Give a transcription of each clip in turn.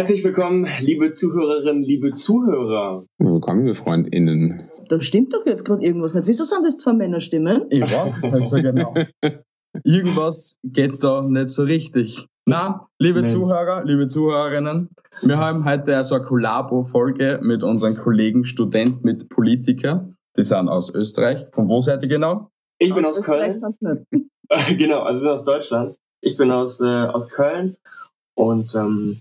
Herzlich willkommen, liebe Zuhörerinnen, liebe Zuhörer. Willkommen, liebe FreundInnen. Da stimmt doch jetzt gerade irgendwas nicht. Wieso sind das zwei Männerstimmen? Ich weiß nicht so genau. Irgendwas geht da nicht so richtig. Na, liebe Mensch. Zuhörer, liebe Zuhörerinnen, wir haben heute also eine Kollabo-Folge mit unseren Kollegen Student mit Politiker. Die sind aus Österreich. Von wo seid ihr genau? Ich bin aus Vielleicht Köln. genau, also wir sind aus Deutschland. Ich bin aus, äh, aus Köln und ähm,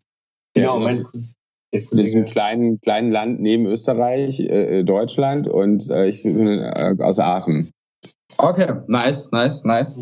Ja, genau, also mein der In diesem Kollege- kleinen, kleinen Land neben Österreich, äh, Deutschland und äh, ich bin äh, aus Aachen. Okay, nice, nice, nice.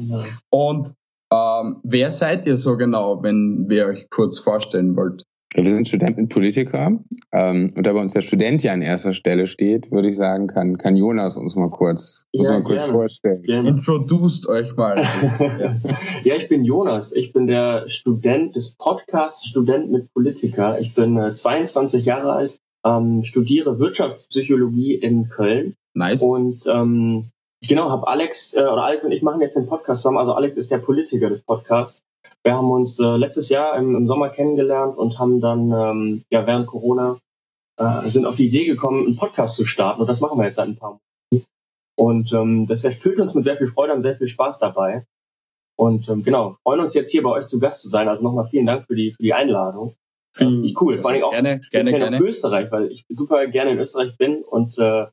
Und ähm, wer seid ihr so genau, wenn wir euch kurz vorstellen wollt? Wir sind Student mit Politiker ähm, und da bei uns der Student ja an erster Stelle steht, würde ich sagen, kann, kann Jonas uns mal kurz, uns Ja, mal kurz gerne. vorstellen. Gerne. Introduced euch mal. ja, ich bin Jonas. Ich bin der Student des Podcasts Student mit Politiker. Ich bin äh, 22 Jahre alt, ähm, studiere Wirtschaftspsychologie in Köln Nice. und ähm, genau, habe Alex äh, oder Alex und ich machen jetzt den Podcast zusammen. Also Alex ist der Politiker des Podcasts. Wir haben uns äh, letztes Jahr im, im Sommer kennengelernt und haben dann ähm, ja während Corona äh, sind auf die Idee gekommen, einen Podcast zu starten und das machen wir jetzt seit ein paar Monaten. Und ähm, das erfüllt uns mit sehr viel Freude, haben sehr viel Spaß dabei. Und ähm, genau, freuen uns jetzt hier bei euch zu Gast zu sein. Also nochmal vielen Dank für die, für die Einladung. Vielen- Äh, cool, vor allem auch Gerne, gerne, speziell gerne. nach Österreich, weil ich super gerne in Österreich bin und äh,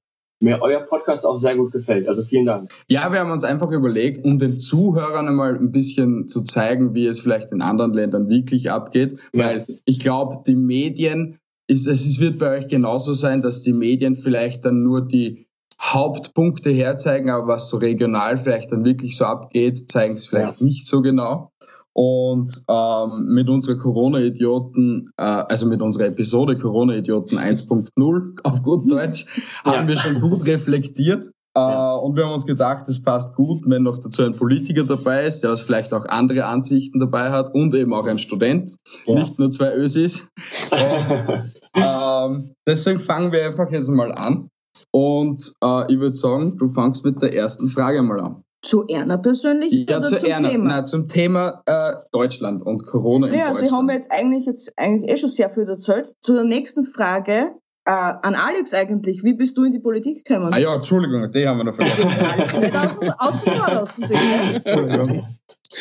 mir euer Podcast auch sehr gut gefällt. Also vielen Dank. Ja, wir haben uns einfach überlegt, um den Zuhörern einmal ein bisschen zu zeigen, wie es vielleicht in anderen Ländern wirklich abgeht, Ja. weil ich glaube, die Medien, ist, es wird bei euch genauso sein, dass die Medien vielleicht dann nur die Hauptpunkte herzeigen, aber was so regional vielleicht dann wirklich so abgeht, zeigen es vielleicht nicht so genau. Und ähm, mit unserer Corona-Idioten, äh, also mit unserer Episode Corona-Idioten 1.0 auf gut Deutsch, haben wir schon gut reflektiert. Ja. Äh, und wir haben uns gedacht, es passt gut, wenn noch dazu ein Politiker dabei ist, der was vielleicht auch andere Ansichten dabei hat und eben auch ein Student, Ja. nicht nur zwei Ösis. Und ähm, deswegen fangen wir einfach jetzt mal an. Und äh, ich würde sagen, du fangst mit der ersten Frage mal an. Zu Erna persönlich Ja, oder zu zum Erna. Thema? Nein, zum Thema äh, Deutschland und Corona in ja, Deutschland. Sie haben jetzt eigentlich jetzt eigentlich eh schon sehr viel erzählt. Zur nächsten Frage äh, an Alex eigentlich. Wie bist du in die Politik gekommen? ah ja, Entschuldigung, die haben wir noch vergessen. Alex, nicht außen, außen vor lassen, bitte. Entschuldigung.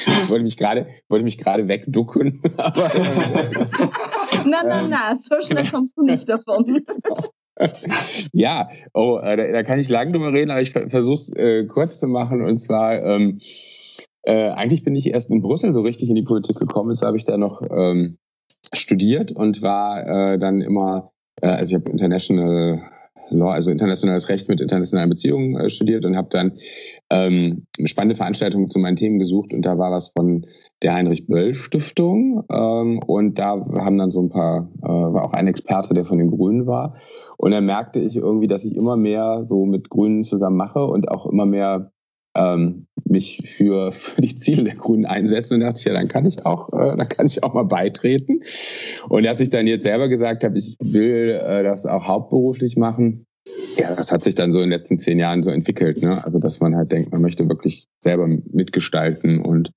Ich wollte mich gerade, wollte mich gerade wegducken, aber Nein, nein, nein, so schnell kommst du nicht davon. ja, oh, äh, da, da kann ich lang drüber reden, aber ich versuche es äh, kurz zu machen. Und zwar, ähm, äh, eigentlich bin ich erst in Brüssel so richtig in die Politik gekommen. Jetzt habe ich da noch ähm, studiert und war äh, dann immer, äh, also ich habe International Law, also internationales Recht mit internationalen Beziehungen äh, studiert und habe dann ähm, spannende Veranstaltung zu meinen Themen gesucht und da war was von der Heinrich Böll Stiftung ähm, und da haben dann so ein paar, äh, war auch ein Experte, der von den Grünen war. Und dann merkte ich irgendwie, dass ich immer mehr so mit Grünen zusammen mache und auch immer mehr ähm, mich für, für die Ziele der Grünen einsetze und dachte ich, ja, dann kann ich auch, äh, dann kann ich auch mal beitreten. Und dass ich dann jetzt selber gesagt habe, ich will äh, das auch hauptberuflich machen, ja, das hat sich dann so in den letzten zehn Jahren so entwickelt, ne? Also dass man halt denkt, man möchte wirklich selber mitgestalten und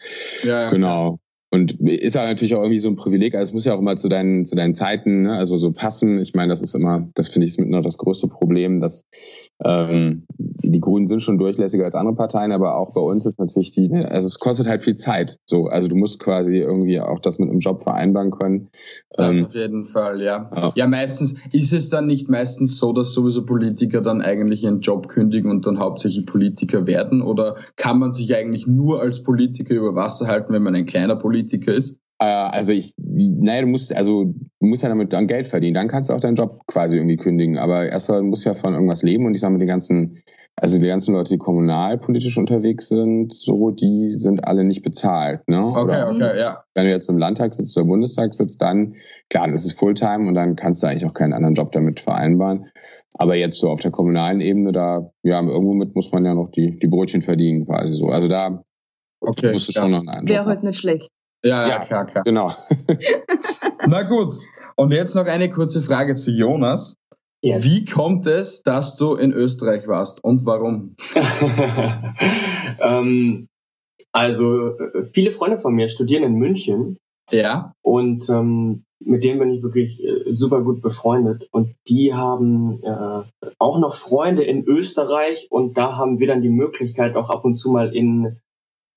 Ja, ja. Genau. Und ist ja natürlich auch irgendwie so ein Privileg. Also es muss ja auch immer zu deinen, zu deinen Zeiten, ne? also so passen. Ich meine, das ist immer, das finde ich ist mit noch das größte Problem, dass ähm, die Grünen sind schon durchlässiger als andere Parteien, aber auch bei uns ist natürlich die, ne, also es kostet halt viel Zeit. So, also du musst quasi irgendwie auch das mit einem Job vereinbaren können. Das Ähm, auf jeden Fall, ja. ja. Ja, meistens ist es dann nicht meistens so, dass sowieso Politiker dann eigentlich ihren Job kündigen und dann hauptsächlich Politiker werden? Oder kann man sich eigentlich nur als Politiker über Wasser halten, wenn man ein kleiner Politiker ist? Äh, also ich, naja, du musst, also du musst ja damit dann Geld verdienen. Dann kannst du auch deinen Job quasi irgendwie kündigen. Aber erstmal musst du ja von irgendwas leben und ich sage mal, die ganzen, also die ganzen Leute, die kommunalpolitisch unterwegs sind, so, die sind alle nicht bezahlt. Ne? Okay, Oder okay, ja. wenn du jetzt im Landtag sitzt oder Bundestag sitzt, dann, klar, das ist Fulltime und dann kannst du eigentlich auch keinen anderen Job damit vereinbaren. Aber jetzt so auf der kommunalen Ebene, da, ja, irgendwo mit muss man ja noch die, die Brötchen verdienen, quasi so. Also da Okay. musst du ja. schon noch einen Wäre halt nicht schlecht. Ja, ja, Ja. klar, klar. Genau. Na gut. Und jetzt noch eine kurze Frage zu Jonas. Yes. Wie kommt es, dass du in Österreich warst und warum? ähm, also viele Freunde von mir studieren in München Ja. Und ähm, mit denen bin ich wirklich äh, super gut befreundet. Und die haben äh, auch noch Freunde in Österreich und da haben wir dann die Möglichkeit, auch ab und zu mal in,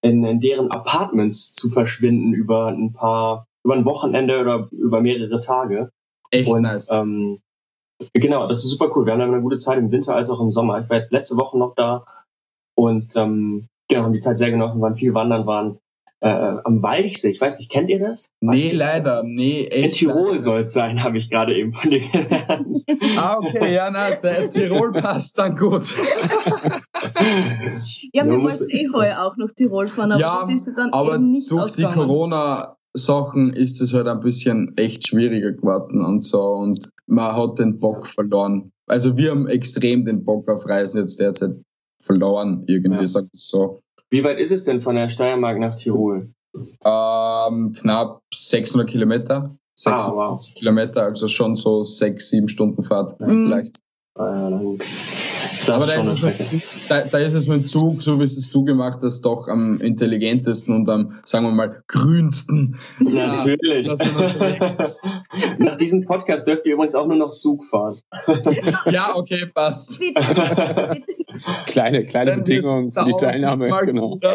in, in deren Apartments zu verschwinden über ein paar, über ein Wochenende oder über mehrere Tage. Echt und, nice. Ähm, genau, das ist super cool. Wir haben dann eine gute Zeit im Winter als auch im Sommer. Ich war jetzt letzte Woche noch da und ähm, genau, haben die Zeit sehr genossen, waren viel wandern, waren äh, am Walchsee. Ich weiß nicht, kennt ihr das? Nee, Walchsee? leider. Nee, echt. In Tirol soll es sein, habe ich gerade eben von dir gelernt. Ah, okay, ja, na, der Tirol passt dann gut. Ja, wir wollten eh heuer auch nach Tirol fahren, aber Ja, das ist dann Aber eben nicht durch die ausgegangen. Corona-Sachen ist es halt ein bisschen echt schwieriger geworden und so und man hat den Bock verloren. Also wir haben extrem den Bock auf Reisen jetzt derzeit verloren, irgendwie, Ja. sag ich so. Wie weit ist es denn von der Steiermark nach Tirol? Ähm, knapp 600 Kilometer. 650 Ah, wow. Kilometer, also schon so sechs, sieben Stunden Fahrt Mhm. vielleicht. Ah, ja, na gut. Das Aber da ist, es da, da ist es mit dem Zug, so wie es du gemacht hast, doch am intelligentesten und am, sagen wir mal, grünsten. Natürlich. dass man unterwegs ist. Nach diesem Podcast dürft ihr übrigens auch nur noch Zug fahren. Ja, okay, passt. Bitte, bitte. Kleine, kleine Dann Bedingung für die Teilnahme, genau.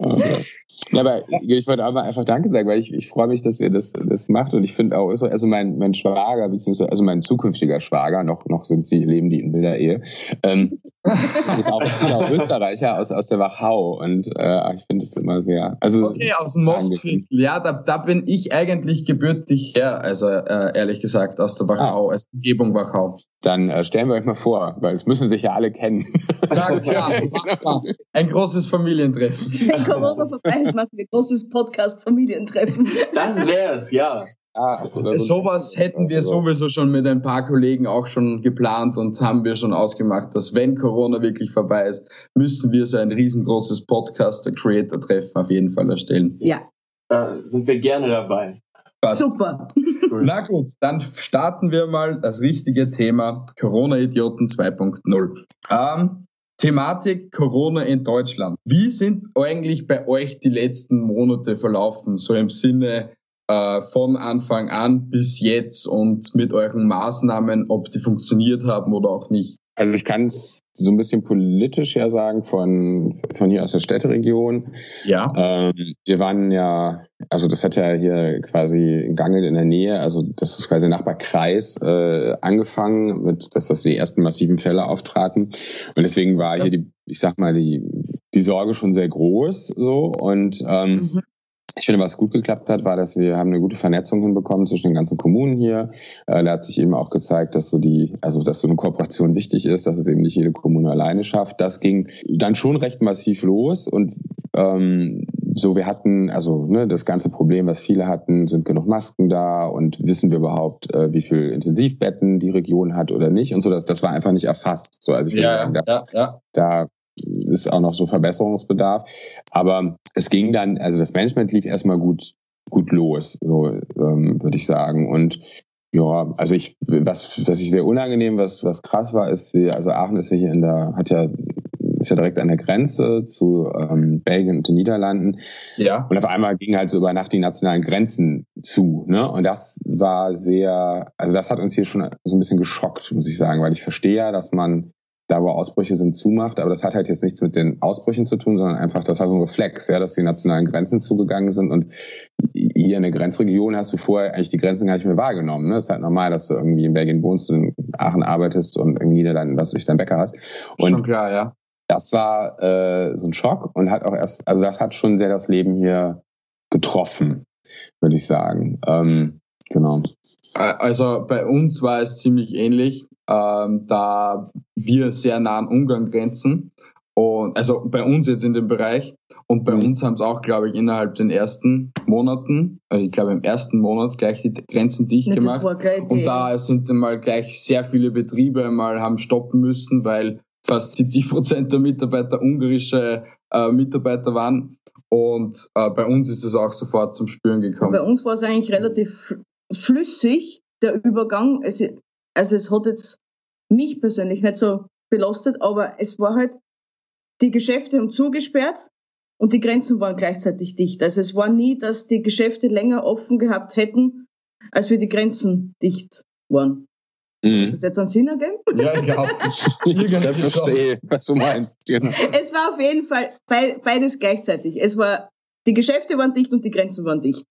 Ja, aber ich wollte aber einfach Danke sagen, weil ich, ich freue mich, dass ihr das, das macht und ich finde auch, so- also mein, mein Schwager, beziehungsweise also mein zukünftiger Schwager, noch, noch sind sie, leben die in wilder Ehe, ähm, ist, auch, ist auch Österreicher aus, aus der Wachau und äh, ich finde es immer sehr, also Okay, aus dem Mostviertel. Ja, da, da bin ich eigentlich gebürtig her, also äh, ehrlich gesagt, aus der Wachau, als Umgebung Wachau. Dann äh, stellen wir euch mal vor, weil es müssen sich ja alle kennen. Ja, klar, machbar. Ein großes Familientreffen. Wenn Corona vorbei ist, machen wir ein großes Podcast-Familientreffen. Das wär's, ja. Ah, ach so, oder so. Sowas hätten wir Also, sowieso schon mit ein paar Kollegen auch schon geplant und haben wir schon ausgemacht, dass wenn Corona wirklich vorbei ist, müssen wir so ein riesengroßes Podcaster-Creator-Treffen auf jeden Fall erstellen. Ja, Da sind wir gerne dabei. Passt. super. Cool. Na gut, dann starten wir mal das richtige Thema Corona-Idioten 2.0. Ähm, Thematik Corona in Deutschland. Wie sind eigentlich bei euch die letzten Monate verlaufen? So im Sinne äh, von Anfang an bis jetzt und mit euren Maßnahmen, ob die funktioniert haben oder auch nicht. Also ich kann es so ein bisschen politisch ja sagen von, von hier aus der Städteregion. Ja. Ähm, wir waren ja, also das hat ja hier quasi in Gangel in der Nähe, also das ist quasi Nachbarkreis äh, angefangen, mit dass das die ersten massiven Fälle auftraten. Und deswegen war hier die, ich sag mal, die, die Sorge schon sehr groß so. Und ähm, Mhm. Ich finde, was gut geklappt hat, war, dass wir haben eine gute Vernetzung hinbekommen zwischen den ganzen Kommunen hier. Äh, da hat sich eben auch gezeigt, dass so die, also dass so eine Kooperation wichtig ist, dass es eben nicht jede Kommune alleine schafft. Das ging dann schon recht massiv los und ähm, so wir hatten, also ne, das ganze Problem, was viele hatten, sind genug Masken da und wissen wir überhaupt, äh, wie viel Intensivbetten die Region hat oder nicht und so. Das, das war einfach nicht erfasst. So, also ich würde sagen, da, ja, ja. da ist auch noch so Verbesserungsbedarf. Aber es ging dann, also das Management lief erstmal gut, gut los, so ähm, würde ich sagen. Und ja, also ich, was, was ich sehr unangenehm, was, was krass war, ist, wie, also Aachen ist ja hier in der, hat ja, ist ja direkt an der Grenze zu ähm, Belgien und den Niederlanden. Ja. Und auf einmal gingen halt so über Nacht die nationalen Grenzen zu. Ne? Und das war sehr, also das hat uns hier schon so ein bisschen geschockt, muss ich sagen, weil ich verstehe ja, dass man da, wo Ausbrüche sind, zumacht, aber das hat halt jetzt nichts mit den Ausbrüchen zu tun, sondern einfach, das war so ein Reflex, ja, dass die nationalen Grenzen zugegangen sind und hier in der Grenzregion hast du vorher eigentlich die Grenzen gar nicht mehr wahrgenommen. Ne? Das ist halt normal, dass du irgendwie in Belgien wohnst und in Aachen arbeitest und in Niederlanden, was ich dein Bäcker hast. Und Schon klar, ja. das war äh, so ein Schock und hat auch erst, also das hat schon sehr das Leben hier getroffen, würde ich sagen. Ähm, genau. Äh, Also bei uns war es ziemlich ähnlich, ähm, da wir sehr nah an Ungarn grenzen. Und also bei uns jetzt in dem Bereich. Und bei Mhm. uns haben es auch, glaube ich, innerhalb den ersten Monaten, also ich glaube im ersten Monat gleich die Grenzen dicht Ja, das gemacht. war gleich Und da sind dann mal gleich sehr viele Betriebe mal haben stoppen müssen, weil fast 70 Prozent der Mitarbeiter ungarische äh, Mitarbeiter waren. Und äh, bei uns ist es auch sofort zum Spüren gekommen. Bei uns war es eigentlich relativ fl- flüssig, der Übergang. Es, also es hat jetzt mich persönlich nicht so belastet, aber es war halt, die Geschäfte haben zugesperrt und die Grenzen waren gleichzeitig dicht. Also es war nie, dass die Geschäfte länger offen gehabt hätten, als wir die Grenzen dicht waren. Mhm. Hast du das jetzt einen Sinn ergeben? Ja, ich glaube. ich verstehe, was du meinst. Genau. Es war auf jeden Fall beides gleichzeitig. Es war, die Geschäfte waren dicht und die Grenzen waren dicht.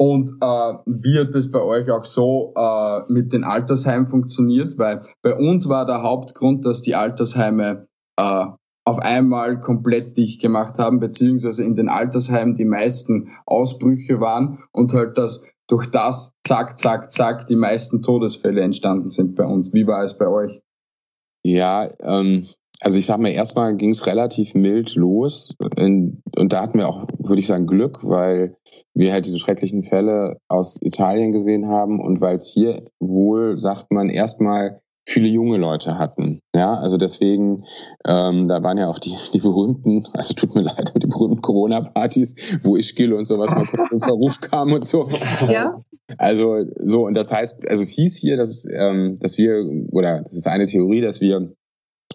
Und äh, wie hat das bei euch auch so äh, mit den Altersheimen funktioniert? Weil bei uns war der Hauptgrund, dass die Altersheime äh, auf einmal komplett dicht gemacht haben, beziehungsweise in den Altersheimen die meisten Ausbrüche waren und halt das durch das zack, zack, zack die meisten Todesfälle entstanden sind bei uns. Wie war es bei euch? Ja, ähm, also ich sag mal, erstmal ging es relativ mild los und, und da hatten wir auch, würde ich sagen, Glück, weil wir halt diese schrecklichen Fälle aus Italien gesehen haben und weil es hier wohl, sagt man, erstmal viele junge Leute hatten. Ja, also deswegen, ähm, da waren ja auch die, die berühmten, also tut mir leid, die berühmten Corona-Partys, wo ich Ischgl und sowas mal kurz in Verruf kam und so. Ja. Also so, und das heißt, also es hieß hier, dass, ähm, dass wir, oder das ist eine Theorie, dass wir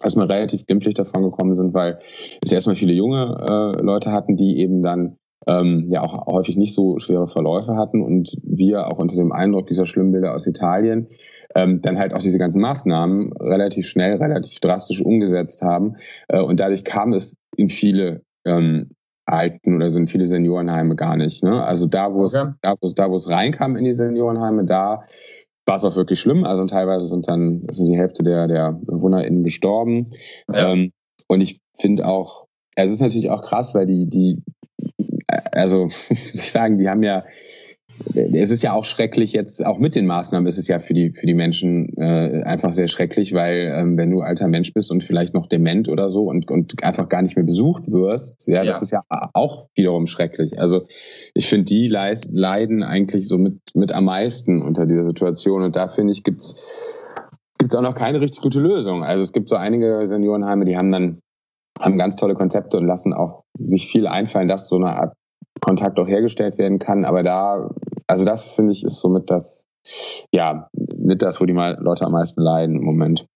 erstmal relativ glimpflich davon gekommen sind, weil es erstmal viele junge äh, Leute hatten, die eben dann ähm, ja auch häufig nicht so schwere Verläufe hatten und wir auch unter dem Eindruck dieser schlimmen Bilder aus Italien ähm, dann halt auch diese ganzen Maßnahmen relativ schnell, relativ drastisch umgesetzt haben. Äh, und dadurch kam es in viele ähm, Alten oder sind viele Seniorenheime gar nicht. Ne? Also da, wo es, okay. da, wo es, da, wo es reinkam in die Seniorenheime, da war es auch wirklich schlimm. Also teilweise sind dann sind die Hälfte der, der BewohnerInnen gestorben. Ja. Ähm, und ich finde auch, es ist natürlich auch krass, weil die, die, äh, also, wie soll ich sagen, die haben ja es ist ja auch schrecklich jetzt, auch mit den Maßnahmen ist es ja für die, für die Menschen äh, einfach sehr schrecklich, weil ähm, wenn du alter Mensch bist und vielleicht noch dement oder so und, und einfach gar nicht mehr besucht wirst, ja, ja. das ist ja auch wiederum schrecklich. Also ich finde, die leiden eigentlich so mit, mit am meisten unter dieser Situation und da finde ich, gibt's gibt's auch noch keine richtig gute Lösung. Also es gibt so einige Seniorenheime, die haben dann haben ganz tolle Konzepte und lassen auch sich viel einfallen, dass so eine Art Kontakt auch hergestellt werden kann. Aber da, also das finde ich ist somit das, ja, mit das, wo die Leute am meisten leiden im Moment.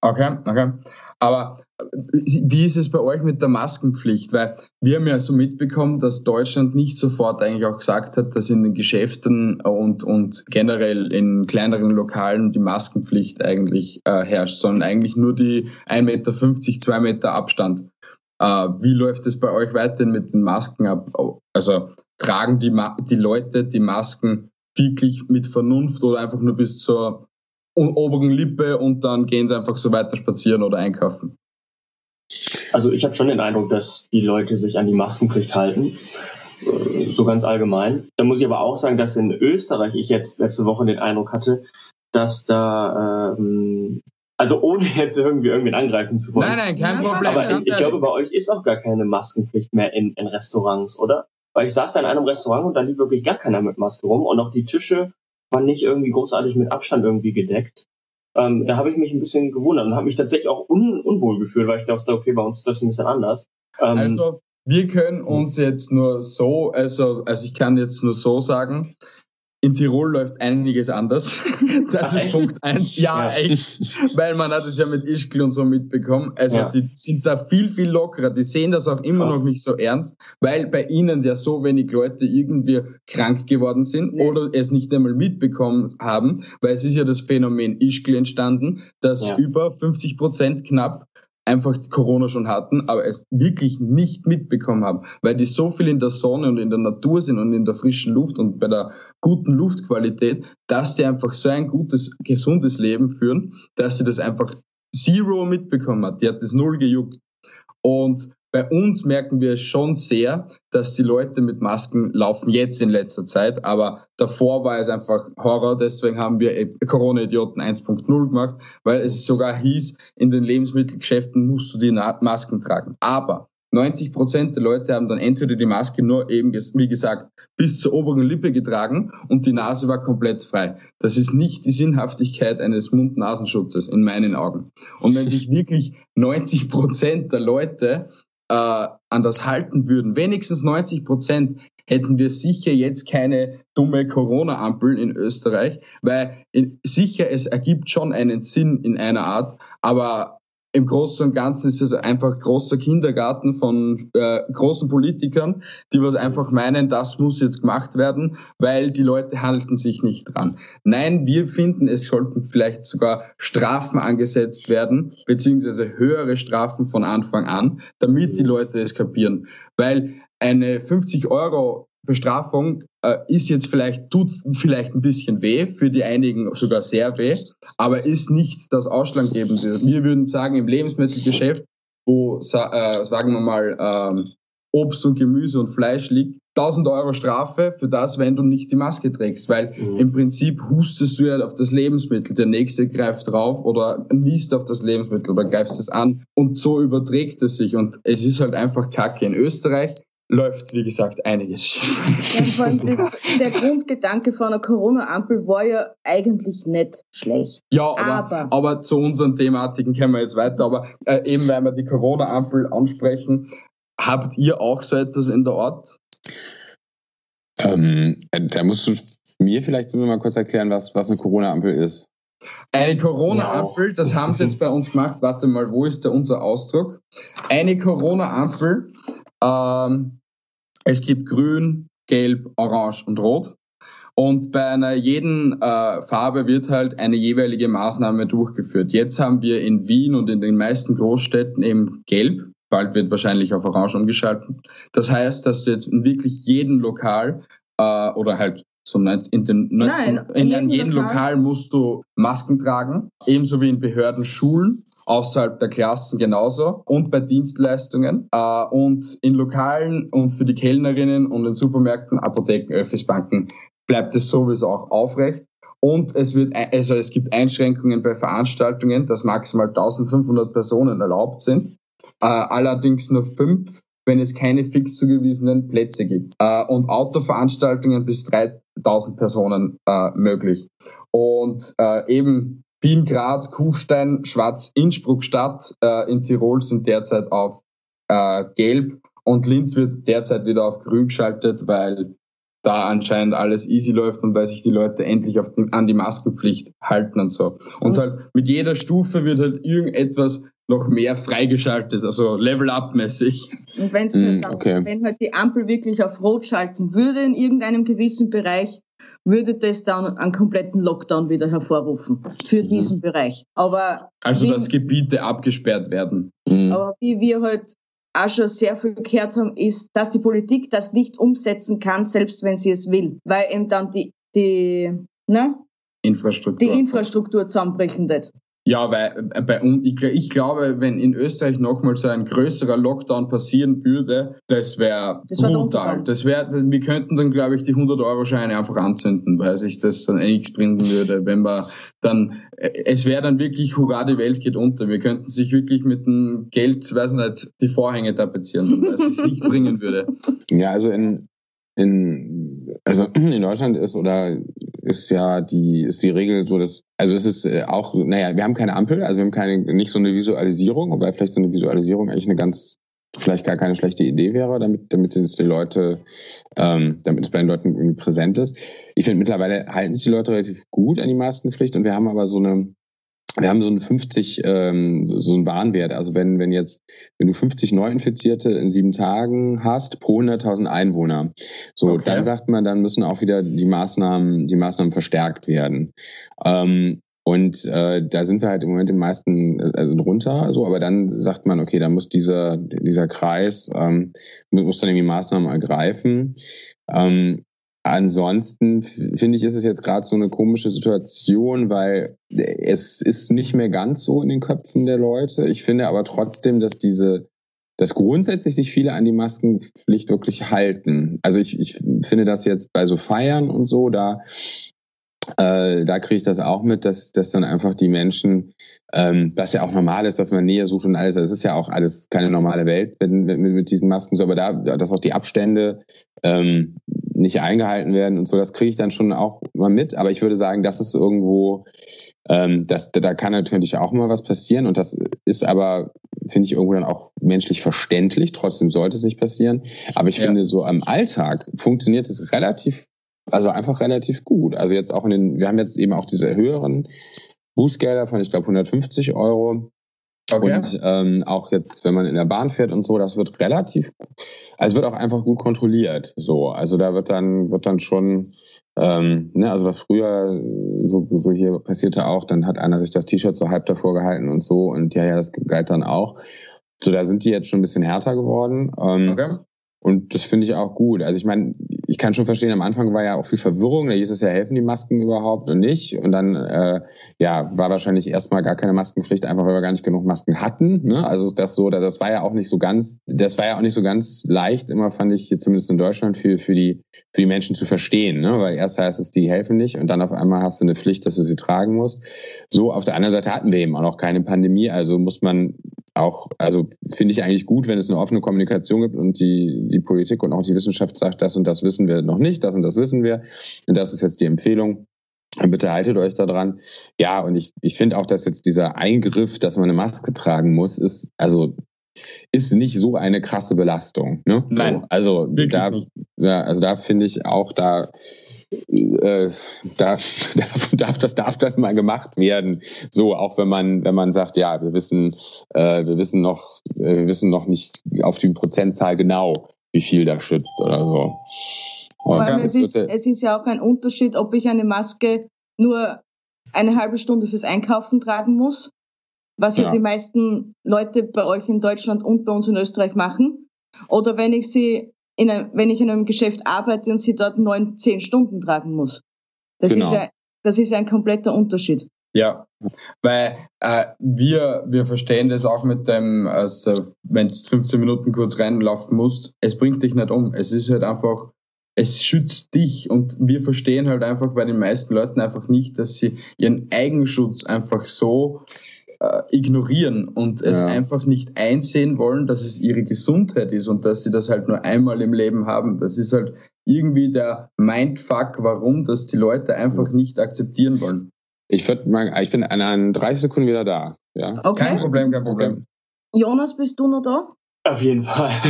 Okay, okay. Aber äh, wie ist es bei euch mit der Maskenpflicht? Weil wir haben ja so mitbekommen, dass Deutschland nicht sofort eigentlich auch gesagt hat, dass in den Geschäften und, und generell in kleineren Lokalen die Maskenpflicht eigentlich äh, herrscht, sondern eigentlich nur die 1,50 Meter, 2 Meter Abstand. Äh, wie läuft es bei euch weiterhin mit den Masken ab? Also tragen die, Ma die Leute die Masken wirklich mit Vernunft oder einfach nur bis zur oberen Lippe und dann gehen sie einfach so weiter spazieren oder einkaufen? Also ich habe schon den Eindruck, dass die Leute sich an die Maskenpflicht halten, äh, so ganz allgemein. Da muss ich aber auch sagen, dass in Österreich ich jetzt letzte Woche den Eindruck hatte, dass da ähm, also ohne jetzt irgendwie irgendwen angreifen zu wollen. Nein, nein, kein Problem. Aber ich, ich glaube, bei euch ist auch gar keine Maskenpflicht mehr in, in Restaurants, oder? Weil ich saß da in einem Restaurant und da lief wirklich gar keiner mit Maske rum und auch die Tische waren nicht irgendwie großartig mit Abstand irgendwie gedeckt. Ähm, da habe ich mich ein bisschen gewundert und habe mich tatsächlich auch un unwohl gefühlt, weil ich dachte, okay, bei uns ist das ein bisschen anders. Ähm, also wir können uns jetzt nur so, also, also ich kann jetzt nur so sagen, in Tirol läuft einiges anders. Das Ach, ist echt? Punkt eins. Ja, ja, echt. Weil man hat es ja mit Ischgl und so mitbekommen. Also ja. die sind da viel, viel lockerer. Die sehen das auch immer Krass. noch nicht so ernst, weil bei ihnen ja so wenig Leute irgendwie krank geworden sind ja. oder es nicht einmal mitbekommen haben, weil es ist ja das Phänomen Ischgl entstanden, dass über 50 Prozent knapp einfach Corona schon hatten, aber es wirklich nicht mitbekommen haben, weil die so viel in der Sonne und in der Natur sind und in der frischen Luft und bei der guten Luftqualität, dass die einfach so ein gutes, gesundes Leben führen, dass sie das einfach zero mitbekommen hat. Die hat das null gejuckt. Und bei uns merken wir schon sehr, dass die Leute mit Masken laufen jetzt in letzter Zeit, aber davor war es einfach Horror. Deswegen haben wir Corona-Idioten 1.0 gemacht, weil es sogar hieß, in den Lebensmittelgeschäften musst du die Masken tragen. Aber 90 Prozent der Leute haben dann entweder die Maske nur eben, wie gesagt, bis zur oberen Lippe getragen und die Nase war komplett frei. Das ist nicht die Sinnhaftigkeit eines Mund-Nasenschutzes in meinen Augen. Und wenn sich wirklich 90 Prozent der Leute äh, an das halten würden, wenigstens 90 Prozent, hätten wir sicher jetzt keine dumme Corona-Ampel in Österreich, weil in, sicher es ergibt schon einen Sinn in einer Art, aber im Großen und Ganzen ist es einfach großer Kindergarten von äh, großen Politikern, die was einfach meinen, das muss jetzt gemacht werden, weil die Leute halten sich nicht dran. Nein, wir finden, es sollten vielleicht sogar Strafen angesetzt werden, beziehungsweise höhere Strafen von Anfang an, damit die Leute es kapieren. Weil eine 50 Euro Bestrafung äh, ist jetzt vielleicht, tut vielleicht ein bisschen weh, für die einigen sogar sehr weh, aber ist nicht das Ausschlaggebende. Wir würden sagen, im Lebensmittelgeschäft, wo, äh, sagen wir mal, ähm, Obst und Gemüse und Fleisch liegt, 1000 Euro Strafe für das, wenn du nicht die Maske trägst, weil mhm. im Prinzip hustest du ja auf das Lebensmittel, der nächste greift drauf oder niest auf das Lebensmittel oder greifst es an und so überträgt es sich und es ist halt einfach Kacke. In Österreich läuft, wie gesagt, einiges schief. Ja, das, der Grundgedanke von einer Corona-Ampel war ja eigentlich nicht schlecht. Ja, aber, aber, aber zu unseren Thematiken kommen wir jetzt weiter. Aber äh, eben, weil wir die Corona-Ampel ansprechen, habt ihr auch so etwas in der Art? Ähm, da musst du mir vielleicht mal kurz erklären, was, was eine Corona-Ampel ist. Eine Corona-Ampel, das haben sie jetzt bei uns gemacht. Warte mal, wo ist da unser Ausdruck? Eine Corona-Ampel ähm, es gibt grün, gelb, orange und rot. Und bei einer jeden äh, Farbe wird halt eine jeweilige Maßnahme durchgeführt. Jetzt haben wir in Wien und in den meisten Großstädten eben gelb. Bald wird wahrscheinlich auf orange umgeschaltet. Das heißt, dass du jetzt in wirklich jedem Lokal äh, oder halt so in, den, Nein, in, in, in jedem Lokal. Lokal musst du Masken tragen, ebenso wie in Behörden, Schulen außerhalb der Klassen genauso und bei Dienstleistungen äh, und in Lokalen und für die Kellnerinnen und in Supermärkten, Apotheken, Öffis, Banken bleibt es sowieso auch aufrecht. Und es wird, also es gibt Einschränkungen bei Veranstaltungen, dass maximal 1500 Personen erlaubt sind, äh, allerdings nur fünf, wenn es keine fix zugewiesenen Plätze gibt. Äh, und Autoveranstaltungen bis 3000 Personen äh, möglich. Und äh, eben Wien, Graz, Kufstein, Schwarz, Innsbruck Stadt äh, in Tirol sind derzeit auf äh, Gelb und Linz wird derzeit wieder auf Grün geschaltet, weil da anscheinend alles easy läuft und weil sich die Leute endlich auf die, an die Maskenpflicht halten und so. Und mhm. halt mit jeder Stufe wird halt irgendetwas noch mehr freigeschaltet, also Level-Up-mäßig. Und wenn's mm, halt dann, okay. wenn halt die Ampel wirklich auf Rot schalten würde in irgendeinem gewissen Bereich, würde das dann einen kompletten Lockdown wieder hervorrufen für mhm. diesen Bereich. Aber also, wie, dass Gebiete abgesperrt werden. Mhm. Aber wie wir halt auch schon sehr viel gehört haben, ist, dass die Politik das nicht umsetzen kann, selbst wenn sie es will. Weil eben dann die, die, ne? Infrastruktur. Die Infrastruktur zusammenbrechen wird. Ja, weil äh, bei uns, ich, ich glaube, wenn in Österreich nochmal so ein größerer Lockdown passieren würde, das wäre brutal. Das wäre, wir könnten dann, glaube ich, die 100-Euro-Scheine einfach anzünden, weil sich das dann eh nichts bringen würde, wenn wir dann, äh, es wäre dann wirklich, hurra, die Welt geht unter. Wir könnten sich wirklich mit dem Geld, weiß nicht, die Vorhänge tapezieren, weil es es nicht bringen würde. Ja, also in, in, also in Deutschland ist oder ist ja die, ist die Regel so, dass, also es ist äh, auch, naja, wir haben keine Ampel, also wir haben keine, nicht so eine Visualisierung, wobei vielleicht so eine Visualisierung eigentlich eine ganz, vielleicht gar keine schlechte Idee wäre, damit, damit es die Leute, ähm, damit es bei den Leuten irgendwie präsent ist. Ich finde, mittlerweile halten sich die Leute relativ gut an die Maskenpflicht und wir haben aber so eine, wir haben so einen 50, ähm, so, so einen Warnwert. Also wenn, wenn jetzt, wenn du 50 Neuinfizierte in sieben Tagen hast pro 100.000 Einwohner, so, okay. dann sagt man, dann müssen auch wieder die Maßnahmen, die Maßnahmen verstärkt werden. Ähm, und äh, da sind wir halt im Moment im meisten also runter, so, aber dann sagt man, okay, dann muss dieser, dieser Kreis, ähm, muss dann irgendwie Maßnahmen ergreifen. Ähm, Ansonsten finde ich, ist es jetzt gerade so eine komische Situation, weil es ist nicht mehr ganz so in den Köpfen der Leute. Ich finde aber trotzdem, dass diese, dass grundsätzlich sich viele an die Maskenpflicht wirklich halten. Also ich, ich finde das jetzt bei so Feiern und so, da äh, da kriege ich das auch mit, dass, dass dann einfach die Menschen, ähm, was ja auch normal ist, dass man Nähe sucht und alles, es ist ja auch alles keine normale Welt mit, mit, mit diesen Masken, so, aber da, dass auch die Abstände ähm, nicht eingehalten werden und so, das kriege ich dann schon auch mal mit. Aber ich würde sagen, das ist irgendwo, ähm, das, da kann natürlich auch mal was passieren und das ist aber, finde ich, irgendwo dann auch menschlich verständlich. Trotzdem sollte es nicht passieren. Aber ich ja. finde, so am Alltag funktioniert es relativ also einfach relativ gut. Also jetzt auch in den, wir haben jetzt eben auch diese höheren Bußgelder von, ich glaube, 150 Euro. Okay. Und ähm, auch jetzt, wenn man in der Bahn fährt und so, das wird relativ, also wird auch einfach gut kontrolliert. So, also da wird dann wird dann schon, ähm, ne, also was früher so, so hier passierte auch, dann hat einer sich das T-Shirt so halb davor gehalten und so und ja, ja, das galt dann auch. So, da sind die jetzt schon ein bisschen härter geworden. Ähm, okay. Und das finde ich auch gut. Also ich meine, ich kann schon verstehen, am Anfang war ja auch viel Verwirrung. Da hieß es ja, helfen die Masken überhaupt und nicht. Und dann äh, ja, war wahrscheinlich erstmal gar keine Maskenpflicht, einfach weil wir gar nicht genug Masken hatten. Ne? Also das so, das war ja auch nicht so ganz, das war ja auch nicht so ganz leicht, immer fand ich, hier zumindest in Deutschland, für, für, die, für die Menschen zu verstehen. Ne? Weil erst heißt es, die helfen nicht und dann auf einmal hast du eine Pflicht, dass du sie tragen musst. So, auf der anderen Seite hatten wir eben auch noch keine Pandemie, also muss man auch, also finde ich eigentlich gut, wenn es eine offene Kommunikation gibt und die, die Politik und auch die Wissenschaft sagt, das und das wissen wir noch nicht, das und das wissen wir. Und das ist jetzt die Empfehlung. Bitte haltet euch da dran. Ja, und ich, ich finde auch, dass jetzt dieser Eingriff, dass man eine Maske tragen muss, ist, also ist nicht so eine krasse Belastung. Ne? Nein. So, also da, ja, also da finde ich auch, da äh, da, darf, darf, das darf dann mal gemacht werden. So, auch wenn man, wenn man sagt, ja, wir wissen, äh, wir wissen noch, äh, wir wissen noch nicht auf die Prozentzahl genau, wie viel da schützt oder so. Vor allem es, ist, es ist ja auch ein Unterschied, ob ich eine Maske nur eine halbe Stunde fürs Einkaufen tragen muss, was ja, ja die meisten Leute bei euch in Deutschland und bei uns in Österreich machen, oder wenn ich sie einem, wenn ich in einem Geschäft arbeite und sie dort neun, zehn Stunden tragen muss. Das genau. ist ja, das ist ein kompletter Unterschied. Ja, weil äh, wir, wir verstehen das auch mit dem, also wenn du 15 Minuten kurz reinlaufen musst, es bringt dich nicht um. Es ist halt einfach, es schützt dich und wir verstehen halt einfach bei den meisten Leuten einfach nicht, dass sie ihren Eigenschutz einfach so äh, ignorieren und es ja. einfach nicht einsehen wollen, dass es ihre Gesundheit ist und dass sie das halt nur einmal im Leben haben. Das ist halt irgendwie der Mindfuck, warum das die Leute einfach nicht akzeptieren wollen. Ich, mal, ich bin an 30 Sekunden wieder da. Ja. Okay. Kein Problem, kein Problem. Jonas, bist du noch da? Auf jeden Fall.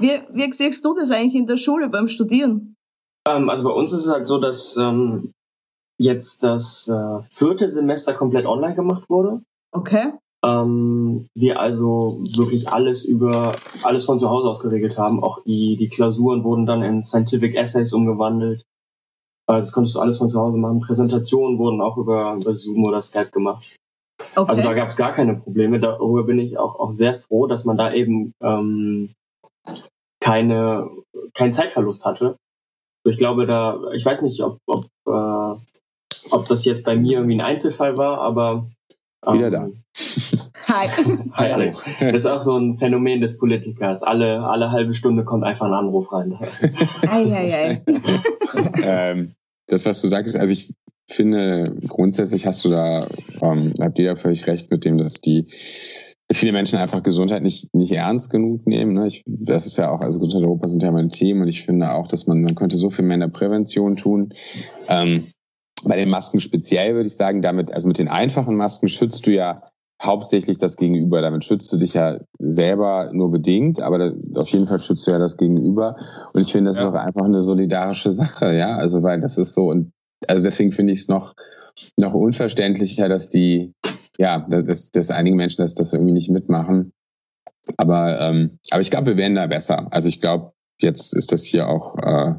wie, wie siehst du das eigentlich in der Schule beim Studieren? Ähm, also bei uns ist es halt so, dass ähm, jetzt das äh, vierte Semester komplett online gemacht wurde. Okay. Ähm, wir also wirklich alles über alles von zu Hause aus geregelt haben. Auch die, die Klausuren wurden dann in Scientific Essays umgewandelt. Also das konntest du alles von zu Hause machen. Präsentationen wurden auch über, über Zoom oder Skype gemacht. Okay. Also da gab es gar keine Probleme. Darüber bin ich auch, auch sehr froh, dass man da eben ähm, keine, keinen Zeitverlust hatte. Ich glaube, da, ich weiß nicht, ob, ob äh, ob das jetzt bei mir irgendwie ein Einzelfall war, aber. Ähm, Wieder da. Hi. Hi Alex. Das ist auch so ein Phänomen des Politikers. Alle, alle halbe Stunde kommt einfach ein Anruf rein. ei, ei, ei. ähm, das, was du sagst, also ich finde, grundsätzlich hast du da, ähm, habt ihr da völlig recht mit dem, dass die viele Menschen einfach Gesundheit nicht, nicht ernst genug nehmen. Ne? Ich, das ist ja auch, also Gesundheit Europa sind ja mein Thema und ich finde auch, dass man, man könnte so viel mehr in der Prävention tun. Ähm, bei den Masken speziell würde ich sagen, damit, also mit den einfachen Masken schützt du ja hauptsächlich das Gegenüber. Damit schützt du dich ja selber nur bedingt, aber auf jeden Fall schützt du ja das Gegenüber. Und ich finde, das ja. ist auch einfach eine solidarische Sache, ja. Also weil das ist so und also deswegen finde ich es noch noch unverständlicher, dass die ja, dass, dass einige Menschen das, das irgendwie nicht mitmachen. Aber ähm, aber ich glaube, wir werden da besser. Also ich glaube, jetzt ist das hier auch äh,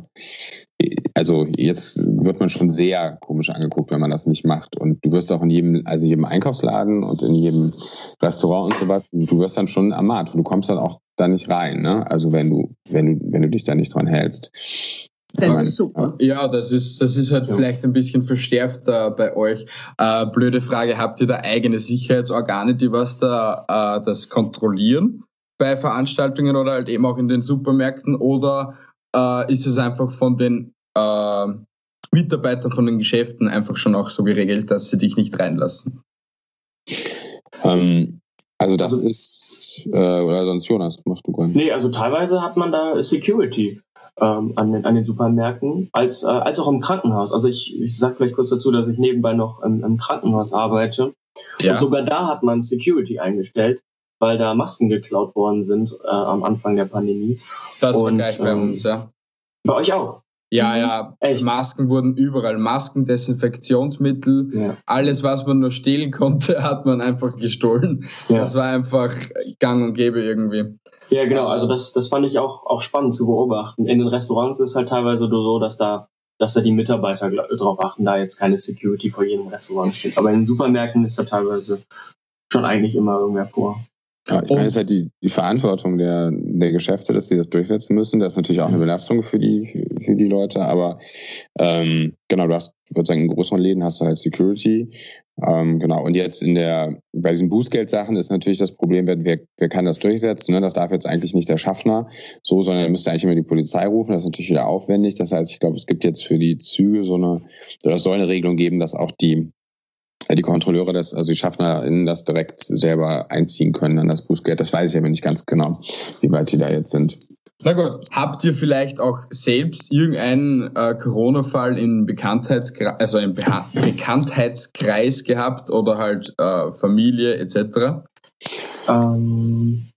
also jetzt wird man schon sehr komisch angeguckt, wenn man das nicht macht. Und du wirst auch in jedem, also jedem Einkaufsladen und in jedem Restaurant und sowas, du wirst dann schon ermahnt. Du kommst dann auch da nicht rein, ne? Also wenn du, wenn du, wenn du dich da nicht dran hältst. Das ist super. Ja, das ist, das ist halt ja. vielleicht ein bisschen verstärkt äh, bei euch. Äh, blöde Frage, habt ihr da eigene Sicherheitsorgane, die was da äh, das kontrollieren bei Veranstaltungen oder halt eben auch in den Supermärkten oder äh, ist es einfach von den äh, Mitarbeitern von den Geschäften einfach schon auch so geregelt, dass sie dich nicht reinlassen? Ähm, also das also, ist, äh, oder sonst Jonas, mach du gerne. Nee, also teilweise hat man da Security ähm, an, den, an den Supermärkten, als, äh, als auch im Krankenhaus. Also ich, ich sage vielleicht kurz dazu, dass ich nebenbei noch im, im Krankenhaus arbeite. Ja. Und sogar da hat man Security eingestellt, weil da Masken geklaut worden sind äh, am Anfang der Pandemie. Das war gleich bei ähm, uns, ja. Bei euch auch? Ja, mhm. ja, Echt? Masken wurden überall. Masken, Desinfektionsmittel, ja. alles, was man nur stehlen konnte, hat man einfach gestohlen. Ja. Das war einfach gang und gäbe irgendwie. Ja, genau. Also das, das fand ich auch, auch spannend zu beobachten. In den Restaurants ist es halt teilweise so, dass da, dass da die Mitarbeiter drauf achten, da jetzt keine Security vor jedem Restaurant steht. Aber in den Supermärkten ist da teilweise schon eigentlich immer irgendwer vor. Ja, ich meine, es ist halt die, die Verantwortung der, der Geschäfte, dass sie das durchsetzen müssen. Das ist natürlich auch eine Belastung für die, für die Leute, aber ähm, genau, du hast, ich würde sagen, in größeren Läden hast du halt Security. Ähm, genau, und jetzt in der, bei diesen Bußgeldsachen ist natürlich das Problem, wer, wer kann das durchsetzen? Ne? Das darf jetzt eigentlich nicht der Schaffner so, sondern er müsste eigentlich immer die Polizei rufen. Das ist natürlich wieder aufwendig. Das heißt, ich glaube, es gibt jetzt für die Züge so eine, oder es soll eine Regelung geben, dass auch die die Kontrolleure das, also die SchaffnerInnen das direkt selber einziehen können an das Bußgeld. Das weiß ich aber nicht ganz genau, wie weit die da jetzt sind. Na gut, habt ihr vielleicht auch selbst irgendeinen äh, Corona-Fall im Bekanntheitskreis, also im Be Bekanntheitskreis gehabt oder halt äh, Familie etc.? Ähm,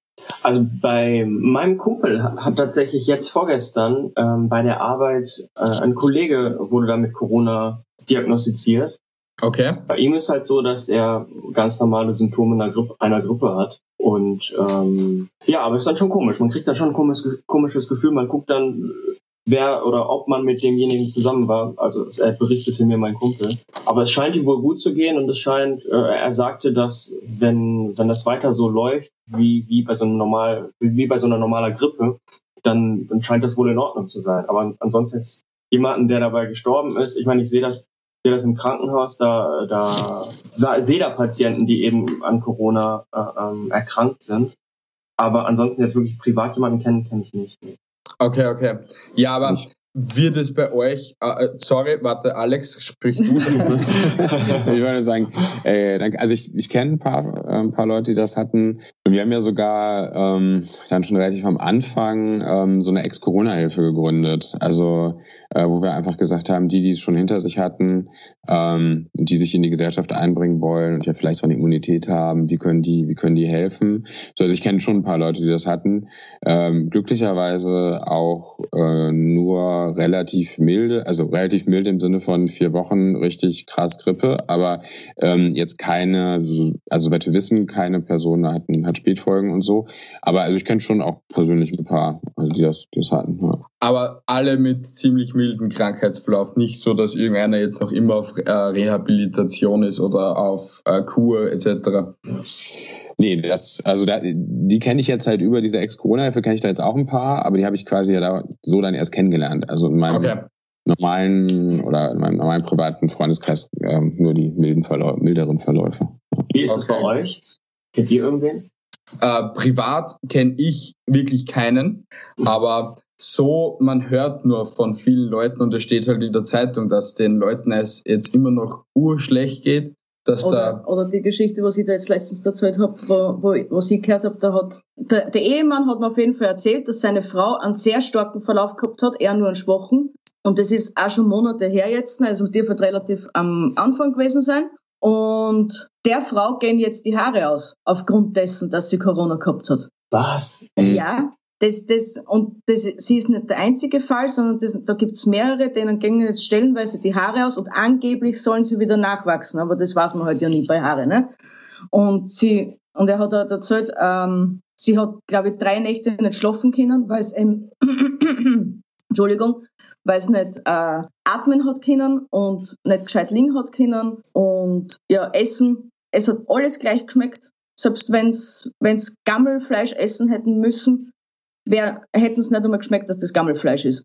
also bei meinem Kumpel hat tatsächlich jetzt vorgestern ähm, bei der Arbeit äh, ein Kollege wurde da mit Corona diagnostiziert. Okay. Bei ihm ist halt so, dass er ganz normale Symptome einer Grippe, einer Grippe hat. Und ähm, ja, aber es ist dann schon komisch. Man kriegt dann schon ein komisches, komisches Gefühl. Man guckt dann, wer oder ob man mit demjenigen zusammen war. Also er berichtete mir mein Kumpel. Aber es scheint ihm wohl gut zu gehen und es scheint, äh, er sagte, dass wenn, wenn das weiter so läuft, wie, wie bei so einem normal, wie bei so einer normaler Grippe, dann, dann scheint das wohl in Ordnung zu sein. Aber ansonsten jetzt jemanden, der dabei gestorben ist, ich meine, ich sehe das sehe das im Krankenhaus, da, da sehe da Patienten, die eben an Corona äh, ähm, erkrankt sind. Aber ansonsten jetzt wirklich privat jemanden kennen, kenne ich nicht. Okay, okay. Ja, aber ich wird es bei euch, äh, sorry, warte, Alex, sprich du. ich würde sagen, äh, also ich, ich kenne ein paar, äh, ein paar Leute, die das hatten. Wir haben ja sogar ähm, dann schon relativ am Anfang ähm, so eine Ex-Corona-Hilfe gegründet. Also äh, wo wir einfach gesagt haben, die, die es schon hinter sich hatten, ähm, die sich in die Gesellschaft einbringen wollen und ja vielleicht schon Immunität haben, wie können die, wie können die helfen? So, also ich kenne schon ein paar Leute, die das hatten. Ähm, glücklicherweise auch äh, nur relativ milde, also relativ milde im Sinne von vier Wochen richtig krass Grippe, aber ähm, jetzt keine, also soweit wir wissen, keine Person hatten, hat Spätfolgen und so. Aber also ich kenne schon auch persönlich ein paar, also die das, die das hatten. Ja. Aber alle mit ziemlich milden Krankheitsverlauf, nicht so, dass irgendeiner jetzt noch immer auf äh, Rehabilitation ist oder auf äh, Kur etc. Nee, das, also da, die kenne ich jetzt halt über diese Ex-Corona-Hilfe, kenne ich da jetzt auch ein paar, aber die habe ich quasi ja da so dann erst kennengelernt. Also in meinem okay. normalen oder in meinem normalen privaten Freundeskreis ähm, nur die milden Verläu milderen Verläufe. Wie ist es okay. bei euch? Kennt ihr irgendwen? Äh, privat kenne ich wirklich keinen, aber so, man hört nur von vielen Leuten und es steht halt in der Zeitung, dass den Leuten es jetzt immer noch urschlecht geht. Dass oder, da oder die Geschichte, was ich da jetzt letztens erzählt habe, wo, wo, was ich gehört habe, da hat der, der Ehemann hat mir auf jeden Fall erzählt, dass seine Frau einen sehr starken Verlauf gehabt hat, er nur einen schwachen. Und das ist auch schon Monate her jetzt, also die wird relativ am Anfang gewesen sein. Und der Frau gehen jetzt die Haare aus, aufgrund dessen, dass sie Corona gehabt hat. Was? Ja, das, das, und das, sie ist nicht der einzige Fall, sondern das, da gibt's mehrere, denen gehen jetzt stellenweise die Haare aus und angeblich sollen sie wieder nachwachsen, aber das weiß man halt ja nie bei Haare, ne? Und sie, und er hat halt erzählt, ähm, sie hat, glaube ich, drei Nächte nicht schlafen können, weil es ähm, Entschuldigung, weil es nicht äh, atmen hat können und nicht gescheit liegen hat können und ja, essen, es hat alles gleich geschmeckt. Selbst wenn's, wenn's Gammelfleisch essen hätten müssen, hätten es nicht einmal geschmeckt, dass das Gammelfleisch ist.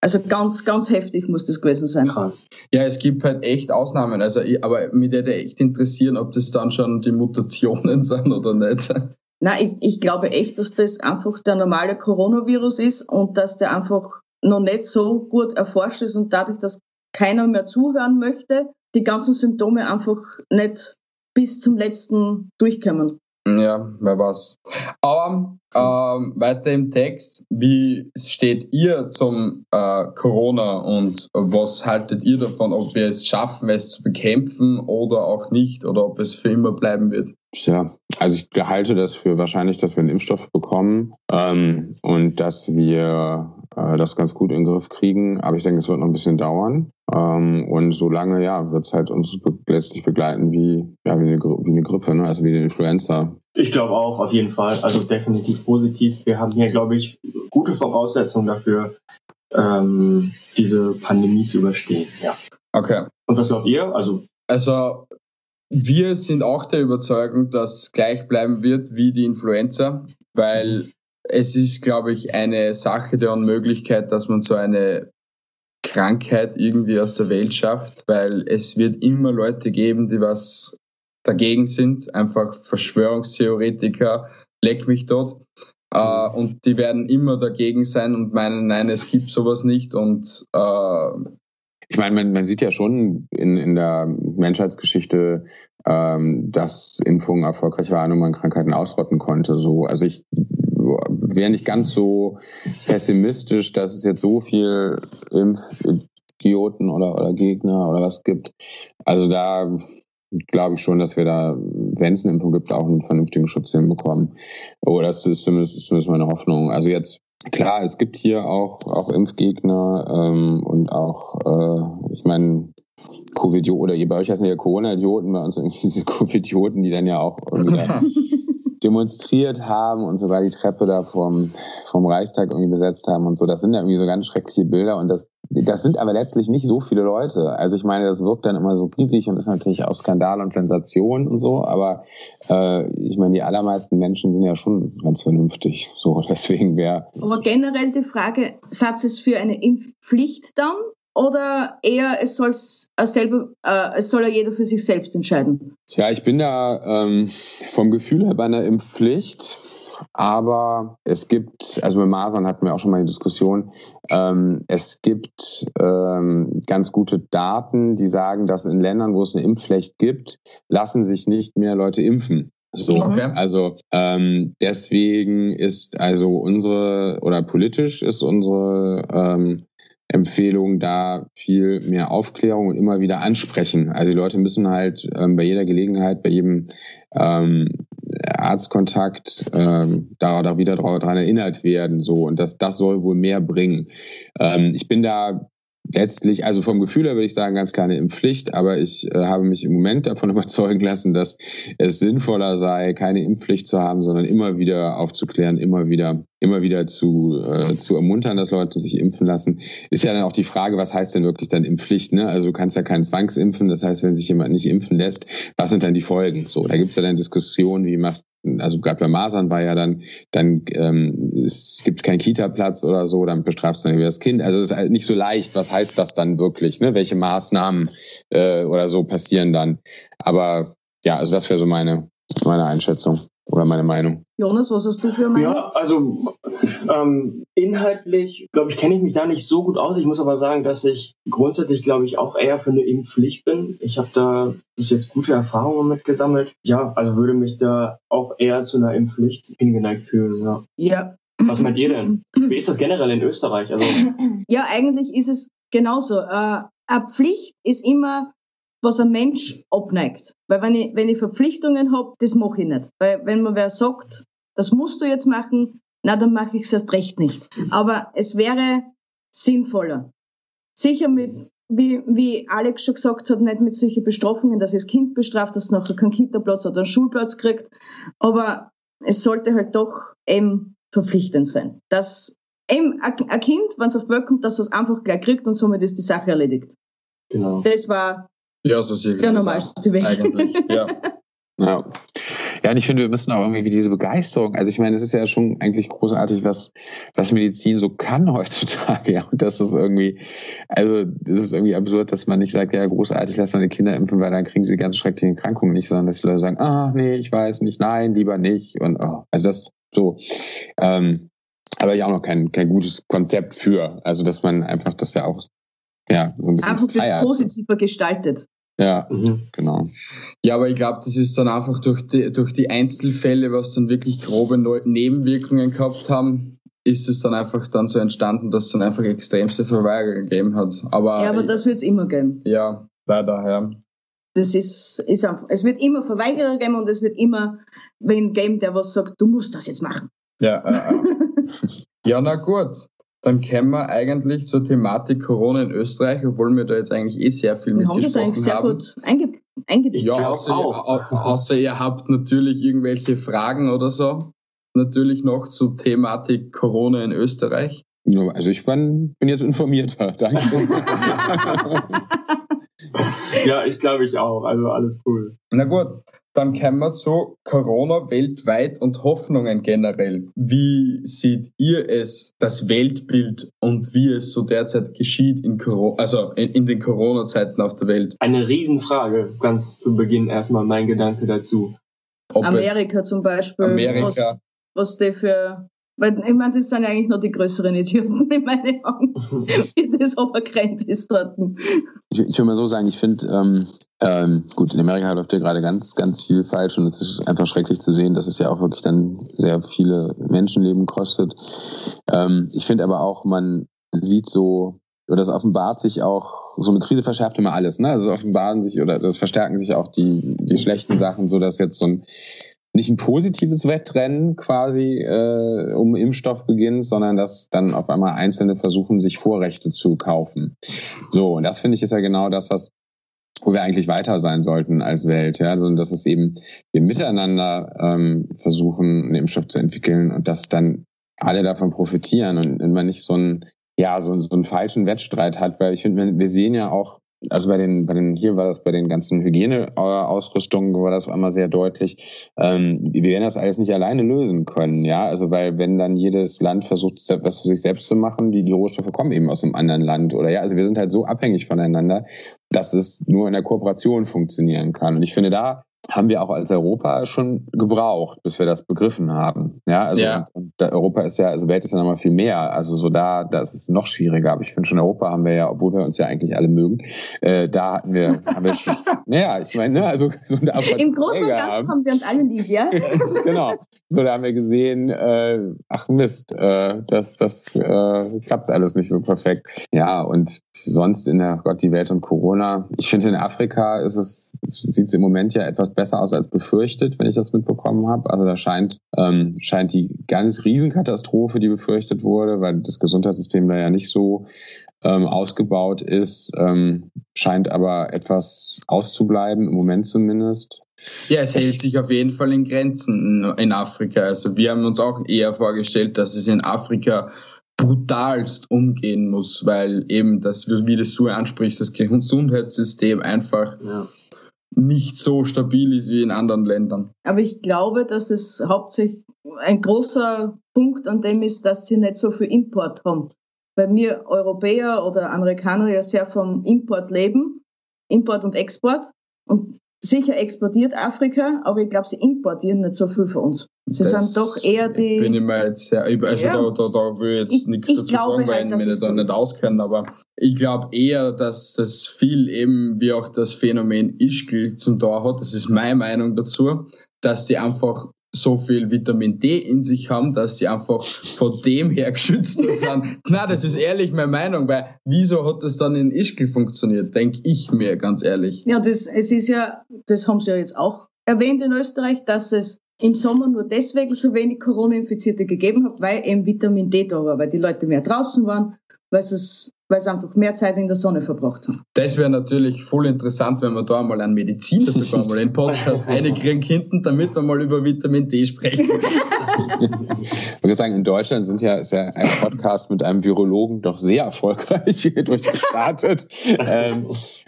Also ganz, ganz heftig muss das gewesen sein. Krass. Ja, es gibt halt echt Ausnahmen. Also, aber mich würde echt interessieren, ob das dann schon die Mutationen sind oder nicht. Nein, ich, ich glaube echt, dass das einfach der normale Coronavirus ist und dass der einfach noch nicht so gut erforscht ist und dadurch, dass keiner mehr zuhören möchte, die ganzen Symptome einfach nicht bis zum letzten durchkommen. Ja, wer weiß. Aber ähm, weiter im Text, wie steht ihr zum äh, Corona und was haltet ihr davon, ob wir es schaffen, es zu bekämpfen oder auch nicht oder ob es für immer bleiben wird? Ja, also ich halte das für wahrscheinlich, dass wir einen Impfstoff bekommen ähm, und dass wir äh, das ganz gut in den Griff kriegen. Aber ich denke, es wird noch ein bisschen dauern. Ähm, und solange, ja, wird es halt uns be letztlich begleiten wie, ja, wie, eine, wie eine Grippe, ne? also wie eine Influenza. Ich glaube auch, auf jeden Fall. Also definitiv positiv. Wir haben hier, glaube ich, gute Voraussetzungen dafür, ähm, diese Pandemie zu überstehen. Ja. Okay. Und was glaubt ihr? Also, also wir sind auch der Überzeugung, dass es gleich bleiben wird wie die Influenza, weil es ist, glaube ich, eine Sache der Unmöglichkeit, dass man so eine Krankheit irgendwie aus der Welt schafft, weil es wird immer Leute geben, die was dagegen sind, einfach Verschwörungstheoretiker, leck mich dort. Äh, und die werden immer dagegen sein und meinen, nein, es gibt sowas nicht. Und äh, ich meine, man, man sieht ja schon in, in der Menschheitsgeschichte, ähm, dass Impfungen erfolgreich waren und man Krankheiten ausrotten konnte. So, also ich wäre nicht ganz so pessimistisch, dass es jetzt so viel Impfidioten oder, oder Gegner oder was gibt. Also da glaube ich schon, dass wir da, wenn es eine Impfung gibt, auch einen vernünftigen Schutz hinbekommen. Oder das ist zumindest, ist zumindest meine Hoffnung. Also jetzt, klar, es gibt hier auch, auch Impfgegner ähm, und auch, äh, ich meine, Covid oder bei euch heißen ja Corona-Idioten, bei uns irgendwie diese Covid-Idioten, die dann ja auch irgendwie demonstriert haben und sogar die Treppe da vom, vom Reichstag irgendwie besetzt haben und so. Das sind ja irgendwie so ganz schreckliche Bilder und das, das sind aber letztlich nicht so viele Leute. Also ich meine, das wirkt dann immer so riesig und ist natürlich auch Skandal und Sensation und so, aber äh, ich meine, die allermeisten Menschen sind ja schon ganz vernünftig. So, deswegen wäre. Aber generell die Frage, Satz es für eine Impfpflicht dann oder eher es, soll's selber, äh, es soll ja jeder für sich selbst entscheiden? Tja, ich bin da ähm, vom Gefühl her bei einer Impfpflicht. Aber es gibt, also mit Masern hatten wir auch schon mal eine Diskussion, ähm, es gibt ähm, ganz gute Daten, die sagen, dass in Ländern, wo es eine Impfpflicht gibt, lassen sich nicht mehr Leute impfen. So, okay. also ähm, deswegen ist also unsere oder politisch ist unsere ähm, Empfehlung, da viel mehr Aufklärung und immer wieder ansprechen. Also die Leute müssen halt ähm, bei jeder Gelegenheit, bei jedem ähm, Arztkontakt ähm, da, da wieder daran erinnert werden. So und das, das soll wohl mehr bringen. Ähm, ich bin da letztlich, also vom Gefühl her würde ich sagen, ganz kleine Impfpflicht, aber ich äh, habe mich im Moment davon überzeugen lassen, dass es sinnvoller sei, keine Impfpflicht zu haben, sondern immer wieder aufzuklären, immer wieder, immer wieder zu, äh, zu ermuntern, dass Leute sich impfen lassen. Ist ja dann auch die Frage, was heißt denn wirklich dann Impfpflicht? Ne? Also du kannst ja keinen Zwangsimpfen, das heißt, wenn sich jemand nicht impfen lässt, was sind dann die Folgen? So, da gibt es ja dann Diskussionen, wie macht also gerade bei Masern war ja dann, dann ähm, es gibt keinen Kita-Platz oder so, dann bestrafst du dann das Kind. Also es ist halt nicht so leicht, was heißt das dann wirklich, ne? Welche Maßnahmen äh, oder so passieren dann. Aber ja, also das wäre so meine, meine Einschätzung oder meine Meinung. Jonas, was hast du für Meinung? Ja, also ähm, inhaltlich, glaube ich, kenne ich mich da nicht so gut aus. Ich muss aber sagen, dass ich grundsätzlich, glaube ich, auch eher für eine Impfpflicht bin. Ich habe da bis jetzt gute Erfahrungen mitgesammelt. Ja, also würde mich da auch eher zu einer Impfpflicht hingeneigt fühlen. Ja. ja. Was meint ihr denn? Wie ist das generell in Österreich? Also, ja, eigentlich ist es genauso. Äh, eine Pflicht ist immer was ein Mensch abneigt. Weil wenn ich, wenn ich Verpflichtungen habe, das mache ich nicht. Weil wenn mir wer sagt, das musst du jetzt machen, na, dann mache ich es erst recht nicht. Aber es wäre sinnvoller. Sicher mit, wie, wie Alex schon gesagt hat, nicht mit solchen Bestrafungen, dass das Kind bestraft, dass es nachher keinen Kita-Platz oder einen Schulplatz kriegt. Aber es sollte halt doch eben verpflichtend sein. Dass eben ein Kind, wenn es auf die Welt kommt, dass es einfach gleich kriegt und somit ist die Sache erledigt. Genau. Das war ja, so ich Der normalste Weg. Eigentlich, ja. Ja. Ja, und ich finde, wir müssen auch irgendwie diese Begeisterung, also ich meine, es ist ja schon eigentlich großartig, was, was Medizin so kann heutzutage, ja. Und das ist irgendwie, also, es ist irgendwie absurd, dass man nicht sagt, ja, großartig, lass meine Kinder impfen, weil dann kriegen sie ganz schreckliche Krankungen nicht, sondern dass die Leute sagen, ah, nee, ich weiß nicht, nein, lieber nicht. Und, oh, also das so. Ähm, aber ja auch noch kein, kein gutes Konzept für. Also, dass man einfach das ja auch ja, so ein bisschen einfach das positiver gestaltet. Ja, mhm. genau. Ja, aber ich glaube, das ist dann einfach durch die, durch die Einzelfälle, was dann wirklich grobe Nebenwirkungen gehabt haben, ist es dann einfach dann so entstanden, dass es dann einfach extremste Verweigerung gegeben hat. Aber ja, aber das wird es immer geben. Ja, leider, ja. Das ist, ist einfach, es wird immer Verweigerer geben und es wird immer wen geben, der was sagt, du musst das jetzt machen. Ja, äh, ja na gut. Dann kämen wir eigentlich zur Thematik Corona in Österreich, obwohl wir da jetzt eigentlich eh sehr viel wir mitgesprochen haben. Wir haben das eigentlich sehr gut eingebaut. Ja, außer, außer ihr habt natürlich irgendwelche Fragen oder so. Natürlich noch zur Thematik Corona in Österreich. Also ich bin, bin jetzt informierter, danke. ja, ich glaube ich auch. Also alles cool. Na gut, dann kommen wir zu Corona weltweit und Hoffnungen generell. Wie seht ihr es, das Weltbild und wie es so derzeit geschieht in, Corona, also in, in den Corona-Zeiten auf der Welt? Eine Riesenfrage, ganz zu Beginn erstmal mein Gedanke dazu. Ob Amerika zum Beispiel. Amerika. Was, was die für weil ich meine, das sind ja eigentlich nur die größeren Idioten in meinen Augen, wie das obergrenzt ist dort. Ich, ich will mal so sagen, ich finde, ähm, ähm, gut, in Amerika läuft ja gerade ganz, ganz viel falsch und es ist einfach schrecklich zu sehen, dass es ja auch wirklich dann sehr viele Menschenleben kostet. Ähm, ich finde aber auch, man sieht so, oder es offenbart sich auch, so eine Krise verschärft immer alles, ne? Also es offenbaren sich oder das verstärken sich auch die, die schlechten Sachen, so dass jetzt so ein nicht ein positives Wettrennen quasi äh, um Impfstoff beginnt, sondern dass dann auf einmal Einzelne versuchen, sich Vorrechte zu kaufen. So, und das finde ich ist ja genau das, was wo wir eigentlich weiter sein sollten als Welt, ja, also dass es eben wir miteinander ähm, versuchen, einen Impfstoff zu entwickeln und dass dann alle davon profitieren und man nicht so einen ja so, so einen falschen Wettstreit hat, weil ich finde, wir sehen ja auch also bei den, bei den, hier war das bei den ganzen Hygieneausrüstungen war das einmal sehr deutlich. Ähm, wir werden das alles nicht alleine lösen können, ja. Also weil wenn dann jedes Land versucht, was für sich selbst zu machen, die, die Rohstoffe kommen eben aus einem anderen Land oder ja. Also wir sind halt so abhängig voneinander, dass es nur in der Kooperation funktionieren kann. Und ich finde, da haben wir auch als Europa schon gebraucht, bis wir das begriffen haben. Ja, also ja. Europa ist ja, also Welt ist ja nochmal viel mehr. Also so da, da ist es noch schwieriger. Aber ich finde schon Europa haben wir ja, obwohl wir uns ja eigentlich alle mögen, äh, da hatten wir, haben wir schon, naja, ich meine, ne, also so Im Großen und Ganzen haben wir uns alle lieb, ja? genau. So, da haben wir gesehen, äh, ach Mist, äh, das, das äh, klappt alles nicht so perfekt. Ja, und sonst in der Gott, die Welt und Corona. Ich finde, in Afrika ist es, sieht es im Moment ja etwas besser aus als befürchtet, wenn ich das mitbekommen habe. Also da scheint, ähm, scheint die ganz Riesenkatastrophe, die befürchtet wurde, weil das Gesundheitssystem da ja nicht so ähm, ausgebaut ist, ähm, scheint aber etwas auszubleiben, im Moment zumindest. Ja, es hält sich auf jeden Fall in Grenzen in, Afrika. Also wir haben uns auch eher vorgestellt, dass es in Afrika brutalst umgehen muss, weil eben das, wie du so ansprichst, das Gesundheitssystem einfach ja. Nicht so stabil ist wie in anderen Ländern. Aber ich glaube, dass es hauptsächlich ein großer Punkt an dem ist, dass sie nicht so viel Import haben. Weil wir Europäer oder Amerikaner ja sehr vom Import leben, Import und Export. Und Sicher exportiert Afrika, aber ich glaube, sie importieren nicht so viel von uns. Sie das sind doch eher die. Bin ich mir jetzt sehr, also ja. da, da, da will ich jetzt ich, nichts dazu sagen, weil halt, ich mich da nicht auskennen, aber ich glaube eher, dass das viel eben wie auch das Phänomen Ischgl zum Tor hat. Das ist meine Meinung dazu, dass die einfach so viel Vitamin D in sich haben, dass die einfach von dem her geschützt sind. Na, das ist ehrlich meine Meinung, weil wieso hat das dann in Ischgl funktioniert, denke ich mir ganz ehrlich. Ja, das, es ist ja, das haben sie ja jetzt auch erwähnt in Österreich, dass es im Sommer nur deswegen so wenig Corona-Infizierte gegeben hat, weil eben Vitamin D da war, weil die Leute mehr draußen waren, weil es weil sie einfach mehr Zeit in der Sonne verbracht haben. Das wäre natürlich voll interessant, wenn wir da mal an Mediziner sogar mal einen Podcast reinkriegen könnten, damit wir mal über Vitamin D sprechen. ich würde sagen, in Deutschland sind ja, ist ja ein Podcast mit einem Virologen doch sehr erfolgreich durchgestartet. ähm,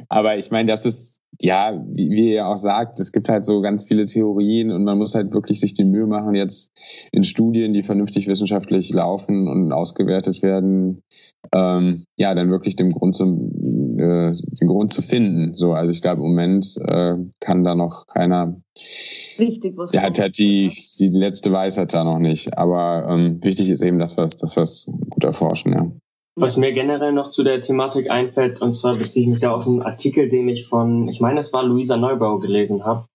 aber ich meine, das ist, ja, wie, wie ihr auch sagt, es gibt halt so ganz viele Theorien und man muss halt wirklich sich die Mühe machen, jetzt in Studien, die vernünftig wissenschaftlich laufen und ausgewertet werden, ähm, ja, dann wirklich den Grund zum, äh, den Grund zu finden. So, also ich glaube, im Moment äh, kann da noch keiner. Richtig, was. Der hat halt die, die letzte Weisheit da noch nicht. Aber ähm, wichtig ist eben, dass wir dass wir's gut erforschen, ja. Was mir generell noch zu der Thematik einfällt, und zwar beziehe ich mich da auf einen Artikel, den ich von, ich meine, es war Luisa Neubau gelesen habe.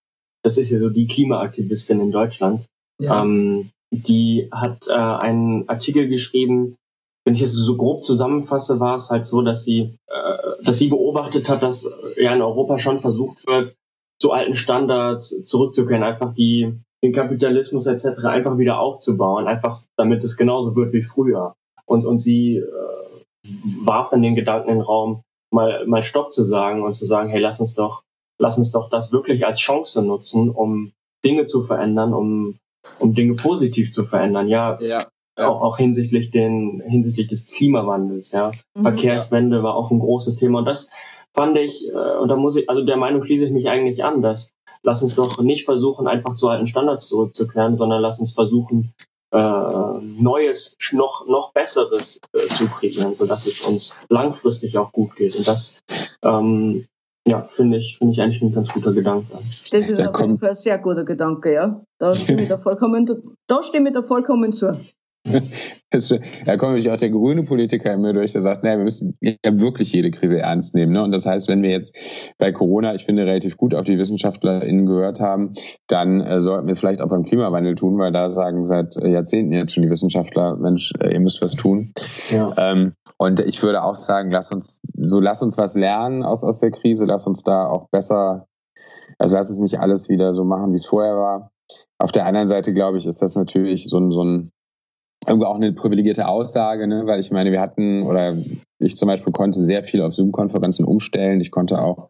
Das ist ja so die Klimaaktivistin in Deutschland. Ja. Ähm, die hat äh, einen Artikel geschrieben, wenn ich es so grob zusammenfasse, war es halt so, dass sie, äh, dass sie beobachtet hat, dass ja in Europa schon versucht wird, zu alten Standards zurückzukehren, einfach die, den Kapitalismus etc. einfach wieder aufzubauen, einfach damit es genauso wird wie früher. Und, und sie äh, warf dann den Gedanken in den Raum, mal, mal Stopp zu sagen und zu sagen, hey, lass uns doch, lass uns doch das wirklich als Chance nutzen, um Dinge zu verändern, um, um Dinge positiv zu verändern. Ja, ja. Auch, auch hinsichtlich den hinsichtlich des Klimawandels ja mhm, Verkehrswende ja. war auch ein großes Thema und das fand ich äh, und da muss ich also der Meinung schließe ich mich eigentlich an dass lass uns doch nicht versuchen einfach zu alten Standards zurückzukehren sondern lass uns versuchen äh, Neues, noch, noch Besseres äh, zu kreieren, sodass es uns langfristig auch gut geht. Und das ähm, ja, finde ich, finde ich eigentlich ein ganz guter Gedanke. Das ist da auf jeden Fall ein sehr guter Gedanke, ja. Da stimme ich da vollkommen, da stimme ich da vollkommen zu. da kommt natürlich auch der grüne Politiker immer durch, der sagt, naja, wir müssen ja wirklich jede Krise ernst nehmen. Ne? Und das heißt, wenn wir jetzt bei Corona, ich finde, relativ gut auf die WissenschaftlerInnen gehört haben, dann äh, sollten wir es vielleicht auch beim Klimawandel tun, weil da sagen seit äh, Jahrzehnten jetzt schon die Wissenschaftler, Mensch, äh, ihr müsst was tun. Ja. Ähm, und ich würde auch sagen, lass uns, so lass uns was lernen aus, aus der Krise, lass uns da auch besser, also lass es nicht alles wieder so machen, wie es vorher war. Auf der anderen Seite, glaube ich, ist das natürlich so ein, so ein irgendwo auch eine privilegierte Aussage, ne? weil ich meine, wir hatten, oder ich zum Beispiel konnte sehr viel auf Zoom-Konferenzen umstellen. Ich konnte auch,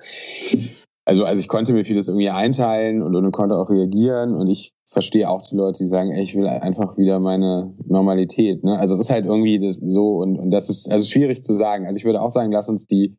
also, also ich konnte mir vieles irgendwie einteilen und, und konnte auch reagieren und ich verstehe auch die Leute, die sagen, ey, ich will einfach wieder meine Normalität. Ne? Also das ist halt irgendwie so und, und das ist also schwierig zu sagen. Also ich würde auch sagen, lass uns die,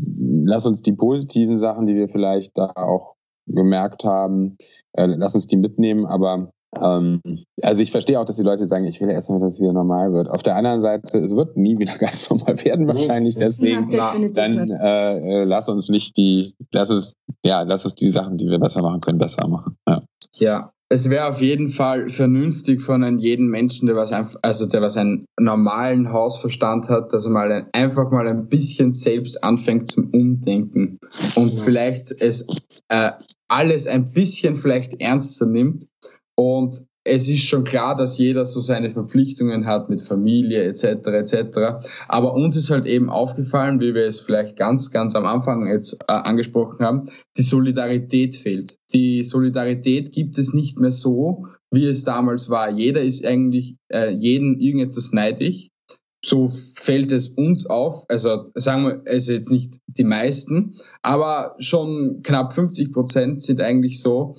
lass uns die positiven Sachen, die wir vielleicht da auch gemerkt haben, äh, lass uns die mitnehmen, aber ähm, also ich verstehe auch, dass die Leute sagen, ich will erstmal, dass es wieder normal wird. Auf der anderen Seite, es wird nie wieder ganz normal werden wahrscheinlich. Deswegen ja, dann äh, äh, lass uns nicht die, lass uns, ja, lass uns die Sachen, die wir besser machen können, besser machen. Ja. ja. Es wäre auf jeden Fall vernünftig von einem jeden Menschen, der was einfach, also der was einen normalen Hausverstand hat, dass er mal ein, einfach mal ein bisschen selbst anfängt zum Umdenken und ja. vielleicht es äh, alles ein bisschen vielleicht ernster nimmt und es ist schon klar, dass jeder so seine Verpflichtungen hat mit Familie etc. etc. Aber uns ist halt eben aufgefallen, wie wir es vielleicht ganz, ganz am Anfang jetzt äh, angesprochen haben, die Solidarität fehlt. Die Solidarität gibt es nicht mehr so, wie es damals war. Jeder ist eigentlich äh, jeden irgendetwas neidisch. So fällt es uns auf. Also sagen wir, es jetzt nicht die meisten, aber schon knapp 50 Prozent sind eigentlich so,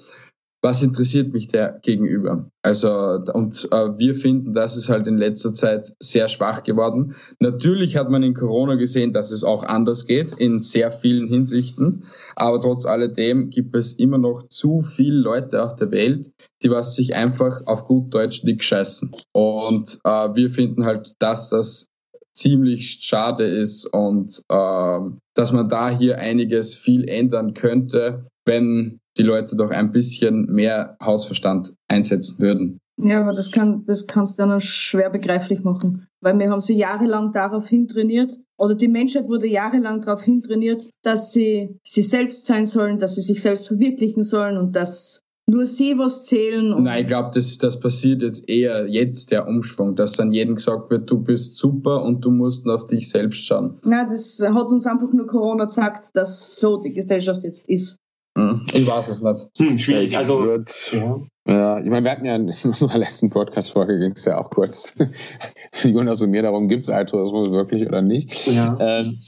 was interessiert mich der gegenüber? Also, und äh, wir finden, das ist halt in letzter Zeit sehr schwach geworden. Natürlich hat man in Corona gesehen, dass es auch anders geht, in sehr vielen Hinsichten. Aber trotz alledem gibt es immer noch zu viele Leute auf der Welt, die was sich einfach auf gut Deutsch nicht scheißen. Und äh, wir finden halt, dass das ziemlich schade ist und äh, dass man da hier einiges viel ändern könnte, wenn die Leute doch ein bisschen mehr Hausverstand einsetzen würden. Ja, aber das, kann, das kannst du dann schwer begreiflich machen. Weil wir haben sie jahrelang darauf hintrainiert, oder die Menschheit wurde jahrelang darauf hintrainiert, dass sie sie selbst sein sollen, dass sie sich selbst verwirklichen sollen und dass nur sie was zählen. Nein, ich glaube, das, das passiert jetzt eher jetzt der Umschwung, dass dann jedem gesagt wird, du bist super und du musst auf dich selbst schauen. Nein, das hat uns einfach nur Corona gesagt, dass so die Gesellschaft jetzt ist. Hm, ich weiß es nicht. Hm, schwierig. Also, wird, ja. ja. ich meine, wir hatten ja in unserer letzten Podcast-Folge ging es ja auch kurz, Jonas und mir darum, gibt es Altruismus wirklich oder nicht. Ja. Ähm,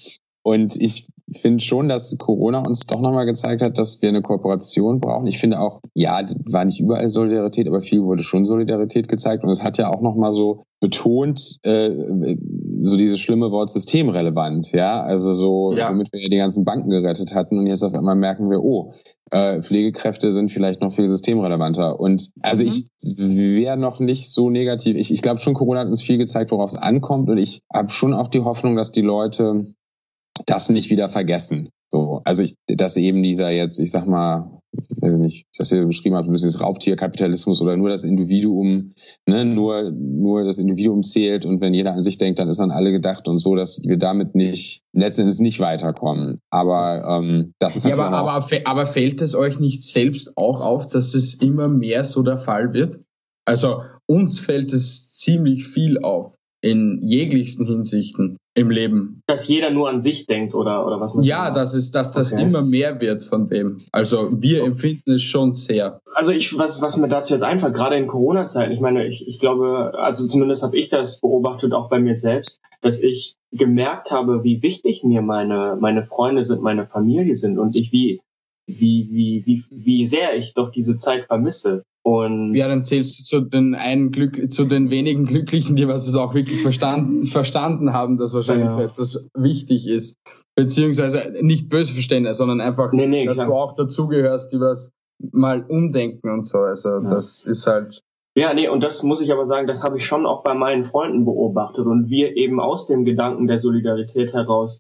und ich finde schon, dass Corona uns doch nochmal gezeigt hat, dass wir eine Kooperation brauchen. Ich finde auch, ja, war nicht überall Solidarität, aber viel wurde schon Solidarität gezeigt. Und es hat ja auch nochmal so betont, äh, so dieses schlimme Wort systemrelevant, ja. Also so, ja. womit wir ja die ganzen Banken gerettet hatten. Und jetzt auf einmal merken wir, oh, äh, Pflegekräfte sind vielleicht noch viel systemrelevanter. Und also mhm. ich wäre noch nicht so negativ. Ich, ich glaube schon, Corona hat uns viel gezeigt, worauf es ankommt. Und ich habe schon auch die Hoffnung, dass die Leute das nicht wieder vergessen. So, also ich, dass eben dieser jetzt, ich sag mal, weiß nicht, was ihr beschrieben habt, ein bisschen das Raubtierkapitalismus oder nur das Individuum, ne, nur, nur das Individuum zählt und wenn jeder an sich denkt, dann ist an alle gedacht und so, dass wir damit nicht, letztendlich nicht weiterkommen. Aber ähm, das ist ja, aber, aber, aber fällt es euch nicht selbst auch auf, dass es immer mehr so der Fall wird? Also uns fällt es ziemlich viel auf in jeglichsten Hinsichten. Im Leben. Dass jeder nur an sich denkt oder, oder was man Ja, das ist, dass das okay. immer mehr wird von dem. Also wir empfinden es schon sehr. Also ich, was, was mir dazu jetzt einfällt, gerade in Corona-Zeiten, ich meine, ich, ich glaube, also zumindest habe ich das beobachtet, auch bei mir selbst, dass ich gemerkt habe, wie wichtig mir meine, meine Freunde sind, meine Familie sind und ich wie, wie, wie, wie, wie sehr ich doch diese Zeit vermisse. Und ja, dann zählst du zu den einen Glück, zu den wenigen Glücklichen, die was es auch wirklich verstanden, verstanden haben, dass wahrscheinlich ja. so etwas wichtig ist. Beziehungsweise nicht böse verstehen, sondern einfach, nee, nee, dass klar. du auch dazugehörst, die was mal umdenken und so. Also ja. das ist halt. Ja, nee, und das muss ich aber sagen, das habe ich schon auch bei meinen Freunden beobachtet und wir eben aus dem Gedanken der Solidarität heraus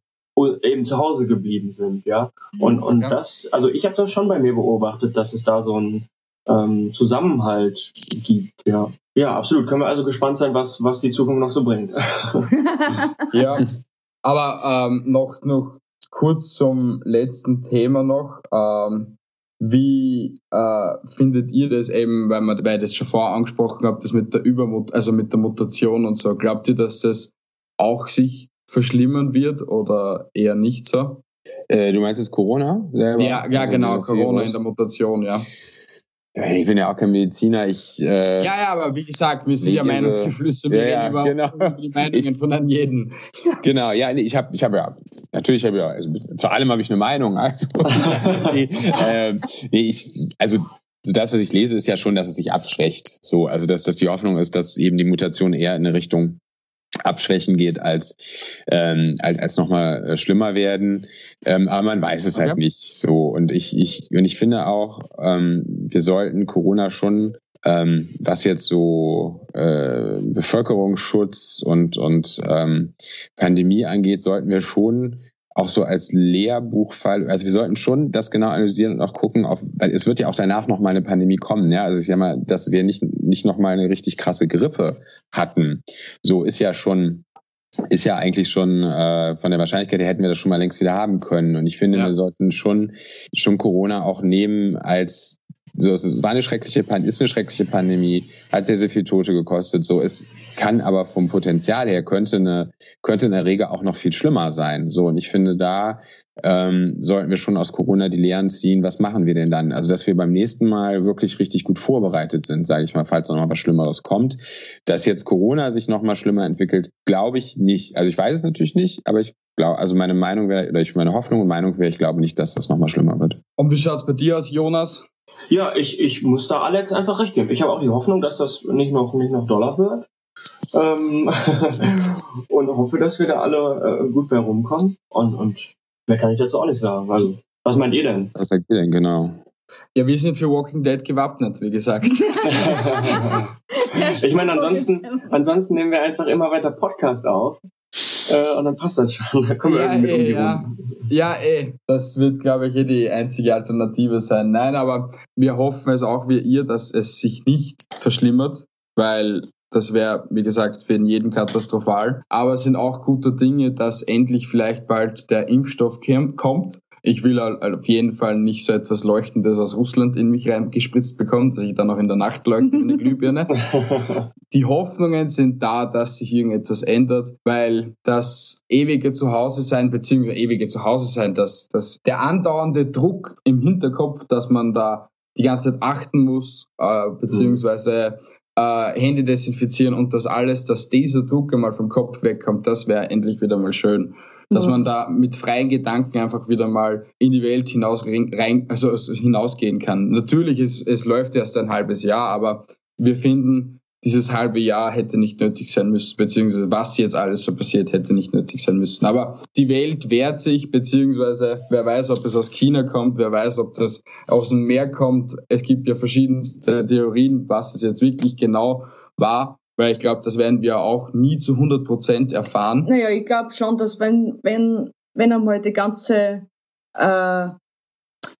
eben zu Hause geblieben sind, ja. Und, und ja. das, also ich habe das schon bei mir beobachtet, dass es da so ein ähm, Zusammenhalt gibt. Ja. ja, absolut. Können wir also gespannt sein, was, was die Zukunft noch so bringt. ja, aber ähm, noch, noch kurz zum letzten Thema noch. Ähm, wie äh, findet ihr das eben, weil, man, weil ich das schon vorher angesprochen habe, das mit der Übermut also mit der Mutation und so. Glaubt ihr, dass das auch sich verschlimmern wird oder eher nicht so? Äh, du meinst jetzt Corona selber? Ja, ja also genau, Corona in der Mutation, ja. Ich bin ja auch kein Mediziner. Ich, äh, ja, ja, aber wie gesagt, wir sind ja Meinungsgeflüsse. Wir ja, reden über, genau. die Meinungen ich, von an jeden. Genau, ja, ich habe ich hab ja, natürlich habe ich ja, also, zu allem habe ich eine Meinung. Also, nee, äh, nee, ich, also das, was ich lese, ist ja schon, dass es sich abschwächt. So, also dass, dass die Hoffnung ist, dass eben die Mutation eher in eine Richtung abschwächen geht, als, ähm, als, als nochmal äh, schlimmer werden. Ähm, aber man weiß es halt okay. halt nicht so. Und ich, ich, und ich finde auch, ähm, wir sollten Corona schon, ähm, was jetzt so äh, Bevölkerungsschutz und, und ähm, Pandemie angeht, sollten wir schon auch so als Lehrbuchfall, also wir sollten schon das genau analysieren und auch gucken, auf, weil es wird ja auch danach noch mal eine Pandemie kommen, ja, also ich sag mal, dass wir nicht nicht noch mal eine richtig krasse Grippe hatten, so ist ja schon ist ja eigentlich schon äh, von der Wahrscheinlichkeit her hätten wir das schon mal längst wieder haben können. Und ich finde, ja. wir sollten schon schon Corona auch nehmen als so, es war eine schreckliche, ist eine schreckliche Pandemie, hat sehr, sehr viel Tote gekostet. So, es kann aber vom Potenzial her könnte eine, könnte eine Erreger auch noch viel schlimmer sein. So, und ich finde, da ähm, sollten wir schon aus Corona die Lehren ziehen. Was machen wir denn dann? Also, dass wir beim nächsten Mal wirklich richtig gut vorbereitet sind, sage ich mal, falls noch mal was Schlimmeres kommt. Dass jetzt Corona sich noch mal schlimmer entwickelt, glaube ich nicht. Also, ich weiß es natürlich nicht, aber ich glaube, also meine Meinung wäre, oder ich meine Hoffnung und Meinung wäre, ich glaube nicht, dass das noch mal schlimmer wird. Und wie schaut's bei dir aus, Jonas? Ja, ich, ich muss da Alex einfach recht geben. Ich habe auch die Hoffnung, dass das nicht noch, nicht noch Dollar wird. Ähm und hoffe, dass wir da alle äh, gut bei rumkommen. Und, und mehr kann ich dazu auch nicht sagen. Also, was meint ihr denn? Was sagt ihr denn, genau? Ja, wir sind für Walking Dead gewappnet, wie gesagt. ich meine, ansonsten, ansonsten nehmen wir einfach immer weiter Podcast auf. Äh, und dann passt das schon. Da kommen ja, wir irgendwie ey, ja. ja, ey. Das wird, glaube ich, eh die einzige Alternative sein. Nein, aber wir hoffen es auch wie ihr, dass es sich nicht verschlimmert, weil das wäre, wie gesagt, für jeden katastrophal. Aber es sind auch gute Dinge, dass endlich vielleicht bald der Impfstoff kommt ich will auf jeden Fall nicht so etwas Leuchtendes aus Russland in mich reingespritzt bekommen, dass ich dann auch in der Nacht leuchte wie eine Glühbirne. Die Hoffnungen sind da, dass sich irgendetwas ändert, weil das ewige Zuhause sein, beziehungsweise ewige Zuhause sein, dass, dass der andauernde Druck im Hinterkopf, dass man da die ganze Zeit achten muss, äh, beziehungsweise äh, Hände desinfizieren und das alles, dass dieser Druck einmal vom Kopf wegkommt, das wäre endlich wieder mal schön dass man da mit freien Gedanken einfach wieder mal in die Welt hinaus rein, also hinausgehen kann. Natürlich, es, es läuft erst ein halbes Jahr, aber wir finden, dieses halbe Jahr hätte nicht nötig sein müssen, beziehungsweise was jetzt alles so passiert, hätte nicht nötig sein müssen. Aber die Welt wehrt sich, beziehungsweise wer weiß, ob es aus China kommt, wer weiß, ob das aus dem Meer kommt. Es gibt ja verschiedenste Theorien, was es jetzt wirklich genau war weil ich glaube, das werden wir auch nie zu 100 Prozent erfahren. Naja, ich glaube schon, dass wenn, wenn, wenn einmal die ganze, äh,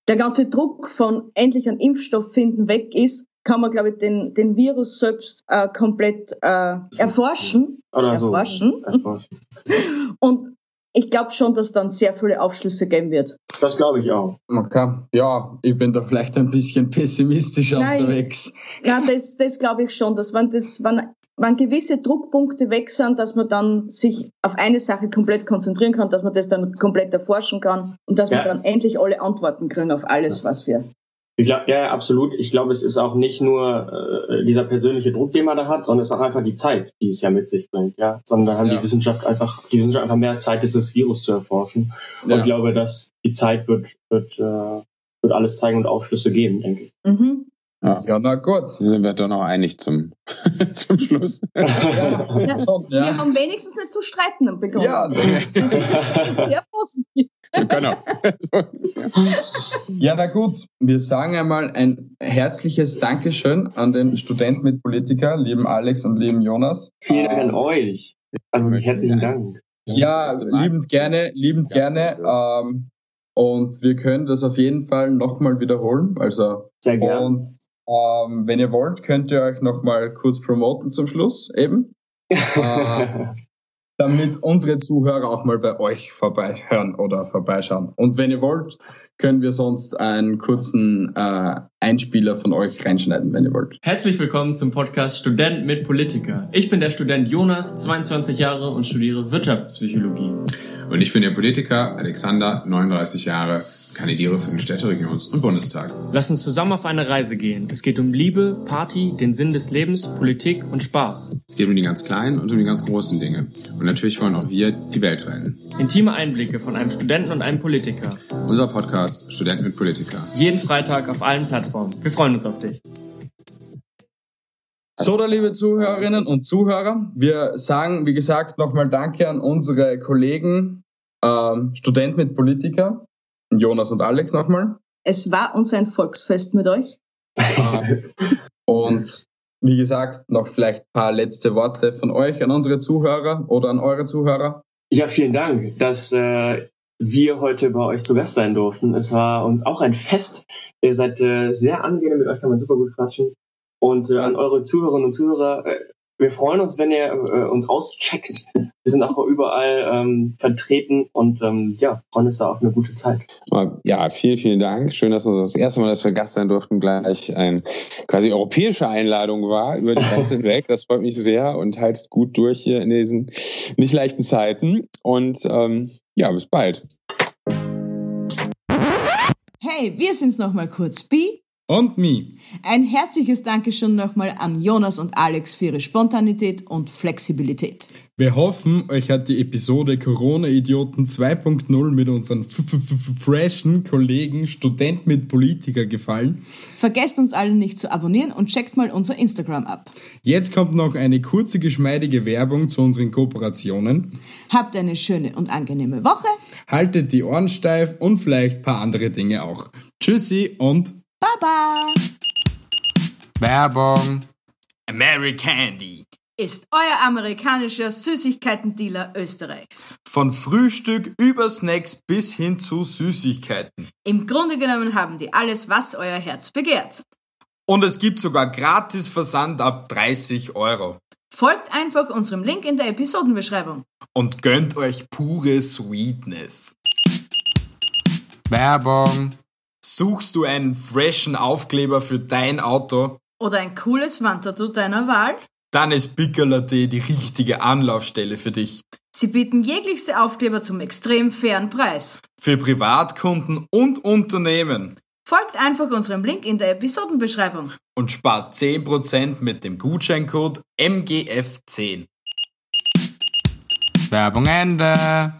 der ganze Druck von endlich einen Impfstoff finden weg ist, kann man, glaube ich, den, den Virus selbst äh, komplett äh, erforschen. Oder erforschen. So. erforschen. Und ich glaube schon, dass dann sehr viele Aufschlüsse geben wird. Das glaube ich auch. Okay. Ja, ich bin da vielleicht ein bisschen pessimistisch Nein. unterwegs. Ja, das, das glaube ich schon, dass wenn, das, wenn wenn gewisse Druckpunkte weg sind, dass man dann sich auf eine Sache komplett konzentrieren kann, dass man das dann komplett erforschen kann und dass ja. wir dann endlich alle Antworten kriegen auf alles, was wir. Ich glaub, ja, absolut. Ich glaube, es ist auch nicht nur äh, dieser persönliche Druck, den man da hat, sondern es ist auch einfach die Zeit, die es ja mit sich bringt, ja. Sondern haben ja. die Wissenschaft einfach, die Wissenschaft einfach mehr Zeit, dieses Virus zu erforschen. Und ich glaube, dass die Zeit wird, wird, äh, wird alles zeigen und Aufschlüsse geben, denke ich. Mhm. Ja. ja, na gut. Sind wir doch noch einig zum, zum Schluss. Ja, ja. Schon, ja. Wir haben wenigstens nicht zu streiten bekommen. Ja, das ist sehr positiv. Genau. ja, na gut. Wir sagen einmal ein herzliches Dankeschön an den Studenten mit Politiker, lieben Alex und lieben Jonas. Vielen Dank an euch. Also herzlichen Dank. Ja, liebend gerne, liebend gerne. Ähm, und wir können das auf jeden Fall nochmal wiederholen. Also, Sehr gerne. Und ähm, wenn ihr wollt, könnt ihr euch nochmal kurz promoten zum Schluss eben. äh, damit unsere Zuhörer auch mal bei euch vorbeihören oder vorbeischauen. Und wenn ihr wollt, können wir sonst einen kurzen äh, Einspieler von euch reinschneiden, wenn ihr wollt. Herzlich willkommen zum Podcast Student mit Politiker. Ich bin der Student Jonas, 22 Jahre und studiere Wirtschaftspsychologie. Und ich bin der Politiker Alexander, 39 Jahre kandidiere für den Städteregions- und Bundestag. Lass uns zusammen auf eine Reise gehen. Es geht um Liebe, Party, den Sinn des Lebens, Politik und Spaß. Es geht um die ganz kleinen und um die ganz großen Dinge. Und natürlich wollen auch wir die Welt retten. Intime Einblicke von einem Studenten und einem Politiker. Unser Podcast Studenten mit Politiker. Jeden Freitag auf allen Plattformen. Wir freuen uns auf dich. So, da liebe Zuhörerinnen und Zuhörer, wir sagen, wie gesagt, nochmal Danke an unsere Kollegen, ähm, Studenten mit Politiker. Jonas und Alex nochmal. Es war uns ein Volksfest mit euch. und wie gesagt, noch vielleicht ein paar letzte Worte von euch an unsere Zuhörer oder an eure Zuhörer. Ja, vielen Dank, dass äh, wir heute bei euch zu Gast sein durften. Es war uns auch ein Fest. Ihr seid äh, sehr angenehm, mit euch kann man super gut quatschen. Und äh, an eure Zuhörerinnen und Zuhörer, äh, wir freuen uns, wenn ihr äh, uns auscheckt. Wir sind auch überall ähm, vertreten und ähm, ja, freuen uns da auf eine gute Zeit. Ja, vielen, vielen Dank. Schön, dass uns das erste Mal, dass wir Gast sein durften, gleich eine quasi europäische Einladung war über die Grenze hinweg. Das freut mich sehr und haltet gut durch hier in diesen nicht leichten Zeiten. Und ähm, ja, bis bald. Hey, wir sind's nochmal kurz. Bi und me. Ein herzliches Dankeschön nochmal an Jonas und Alex für ihre Spontanität und Flexibilität. Wir hoffen, euch hat die Episode Corona-Idioten 2.0 mit unseren freshen Kollegen Student mit Politiker gefallen. Vergesst uns alle nicht zu abonnieren und checkt mal unser Instagram ab. Jetzt kommt noch eine kurze, geschmeidige Werbung zu unseren Kooperationen. Habt eine schöne und angenehme Woche. Haltet die Ohren steif und vielleicht ein paar andere Dinge auch. Tschüssi und Baba! Werbung! Americandy ist euer amerikanischer Süßigkeitendealer Österreichs. Von Frühstück über Snacks bis hin zu Süßigkeiten. Im Grunde genommen haben die alles, was euer Herz begehrt. Und es gibt sogar gratis Versand ab 30 Euro. Folgt einfach unserem Link in der Episodenbeschreibung. Und gönnt euch pure Sweetness. Werbung. Suchst du einen freshen Aufkleber für dein Auto? Oder ein cooles Wandtattoo deiner Wahl? Dann ist Piccola.at die richtige Anlaufstelle für dich. Sie bieten jeglichste Aufkleber zum extrem fairen Preis. Für Privatkunden und Unternehmen. Folgt einfach unserem Link in der Episodenbeschreibung. Und spart 10% mit dem Gutscheincode MGF10. Werbung Ende.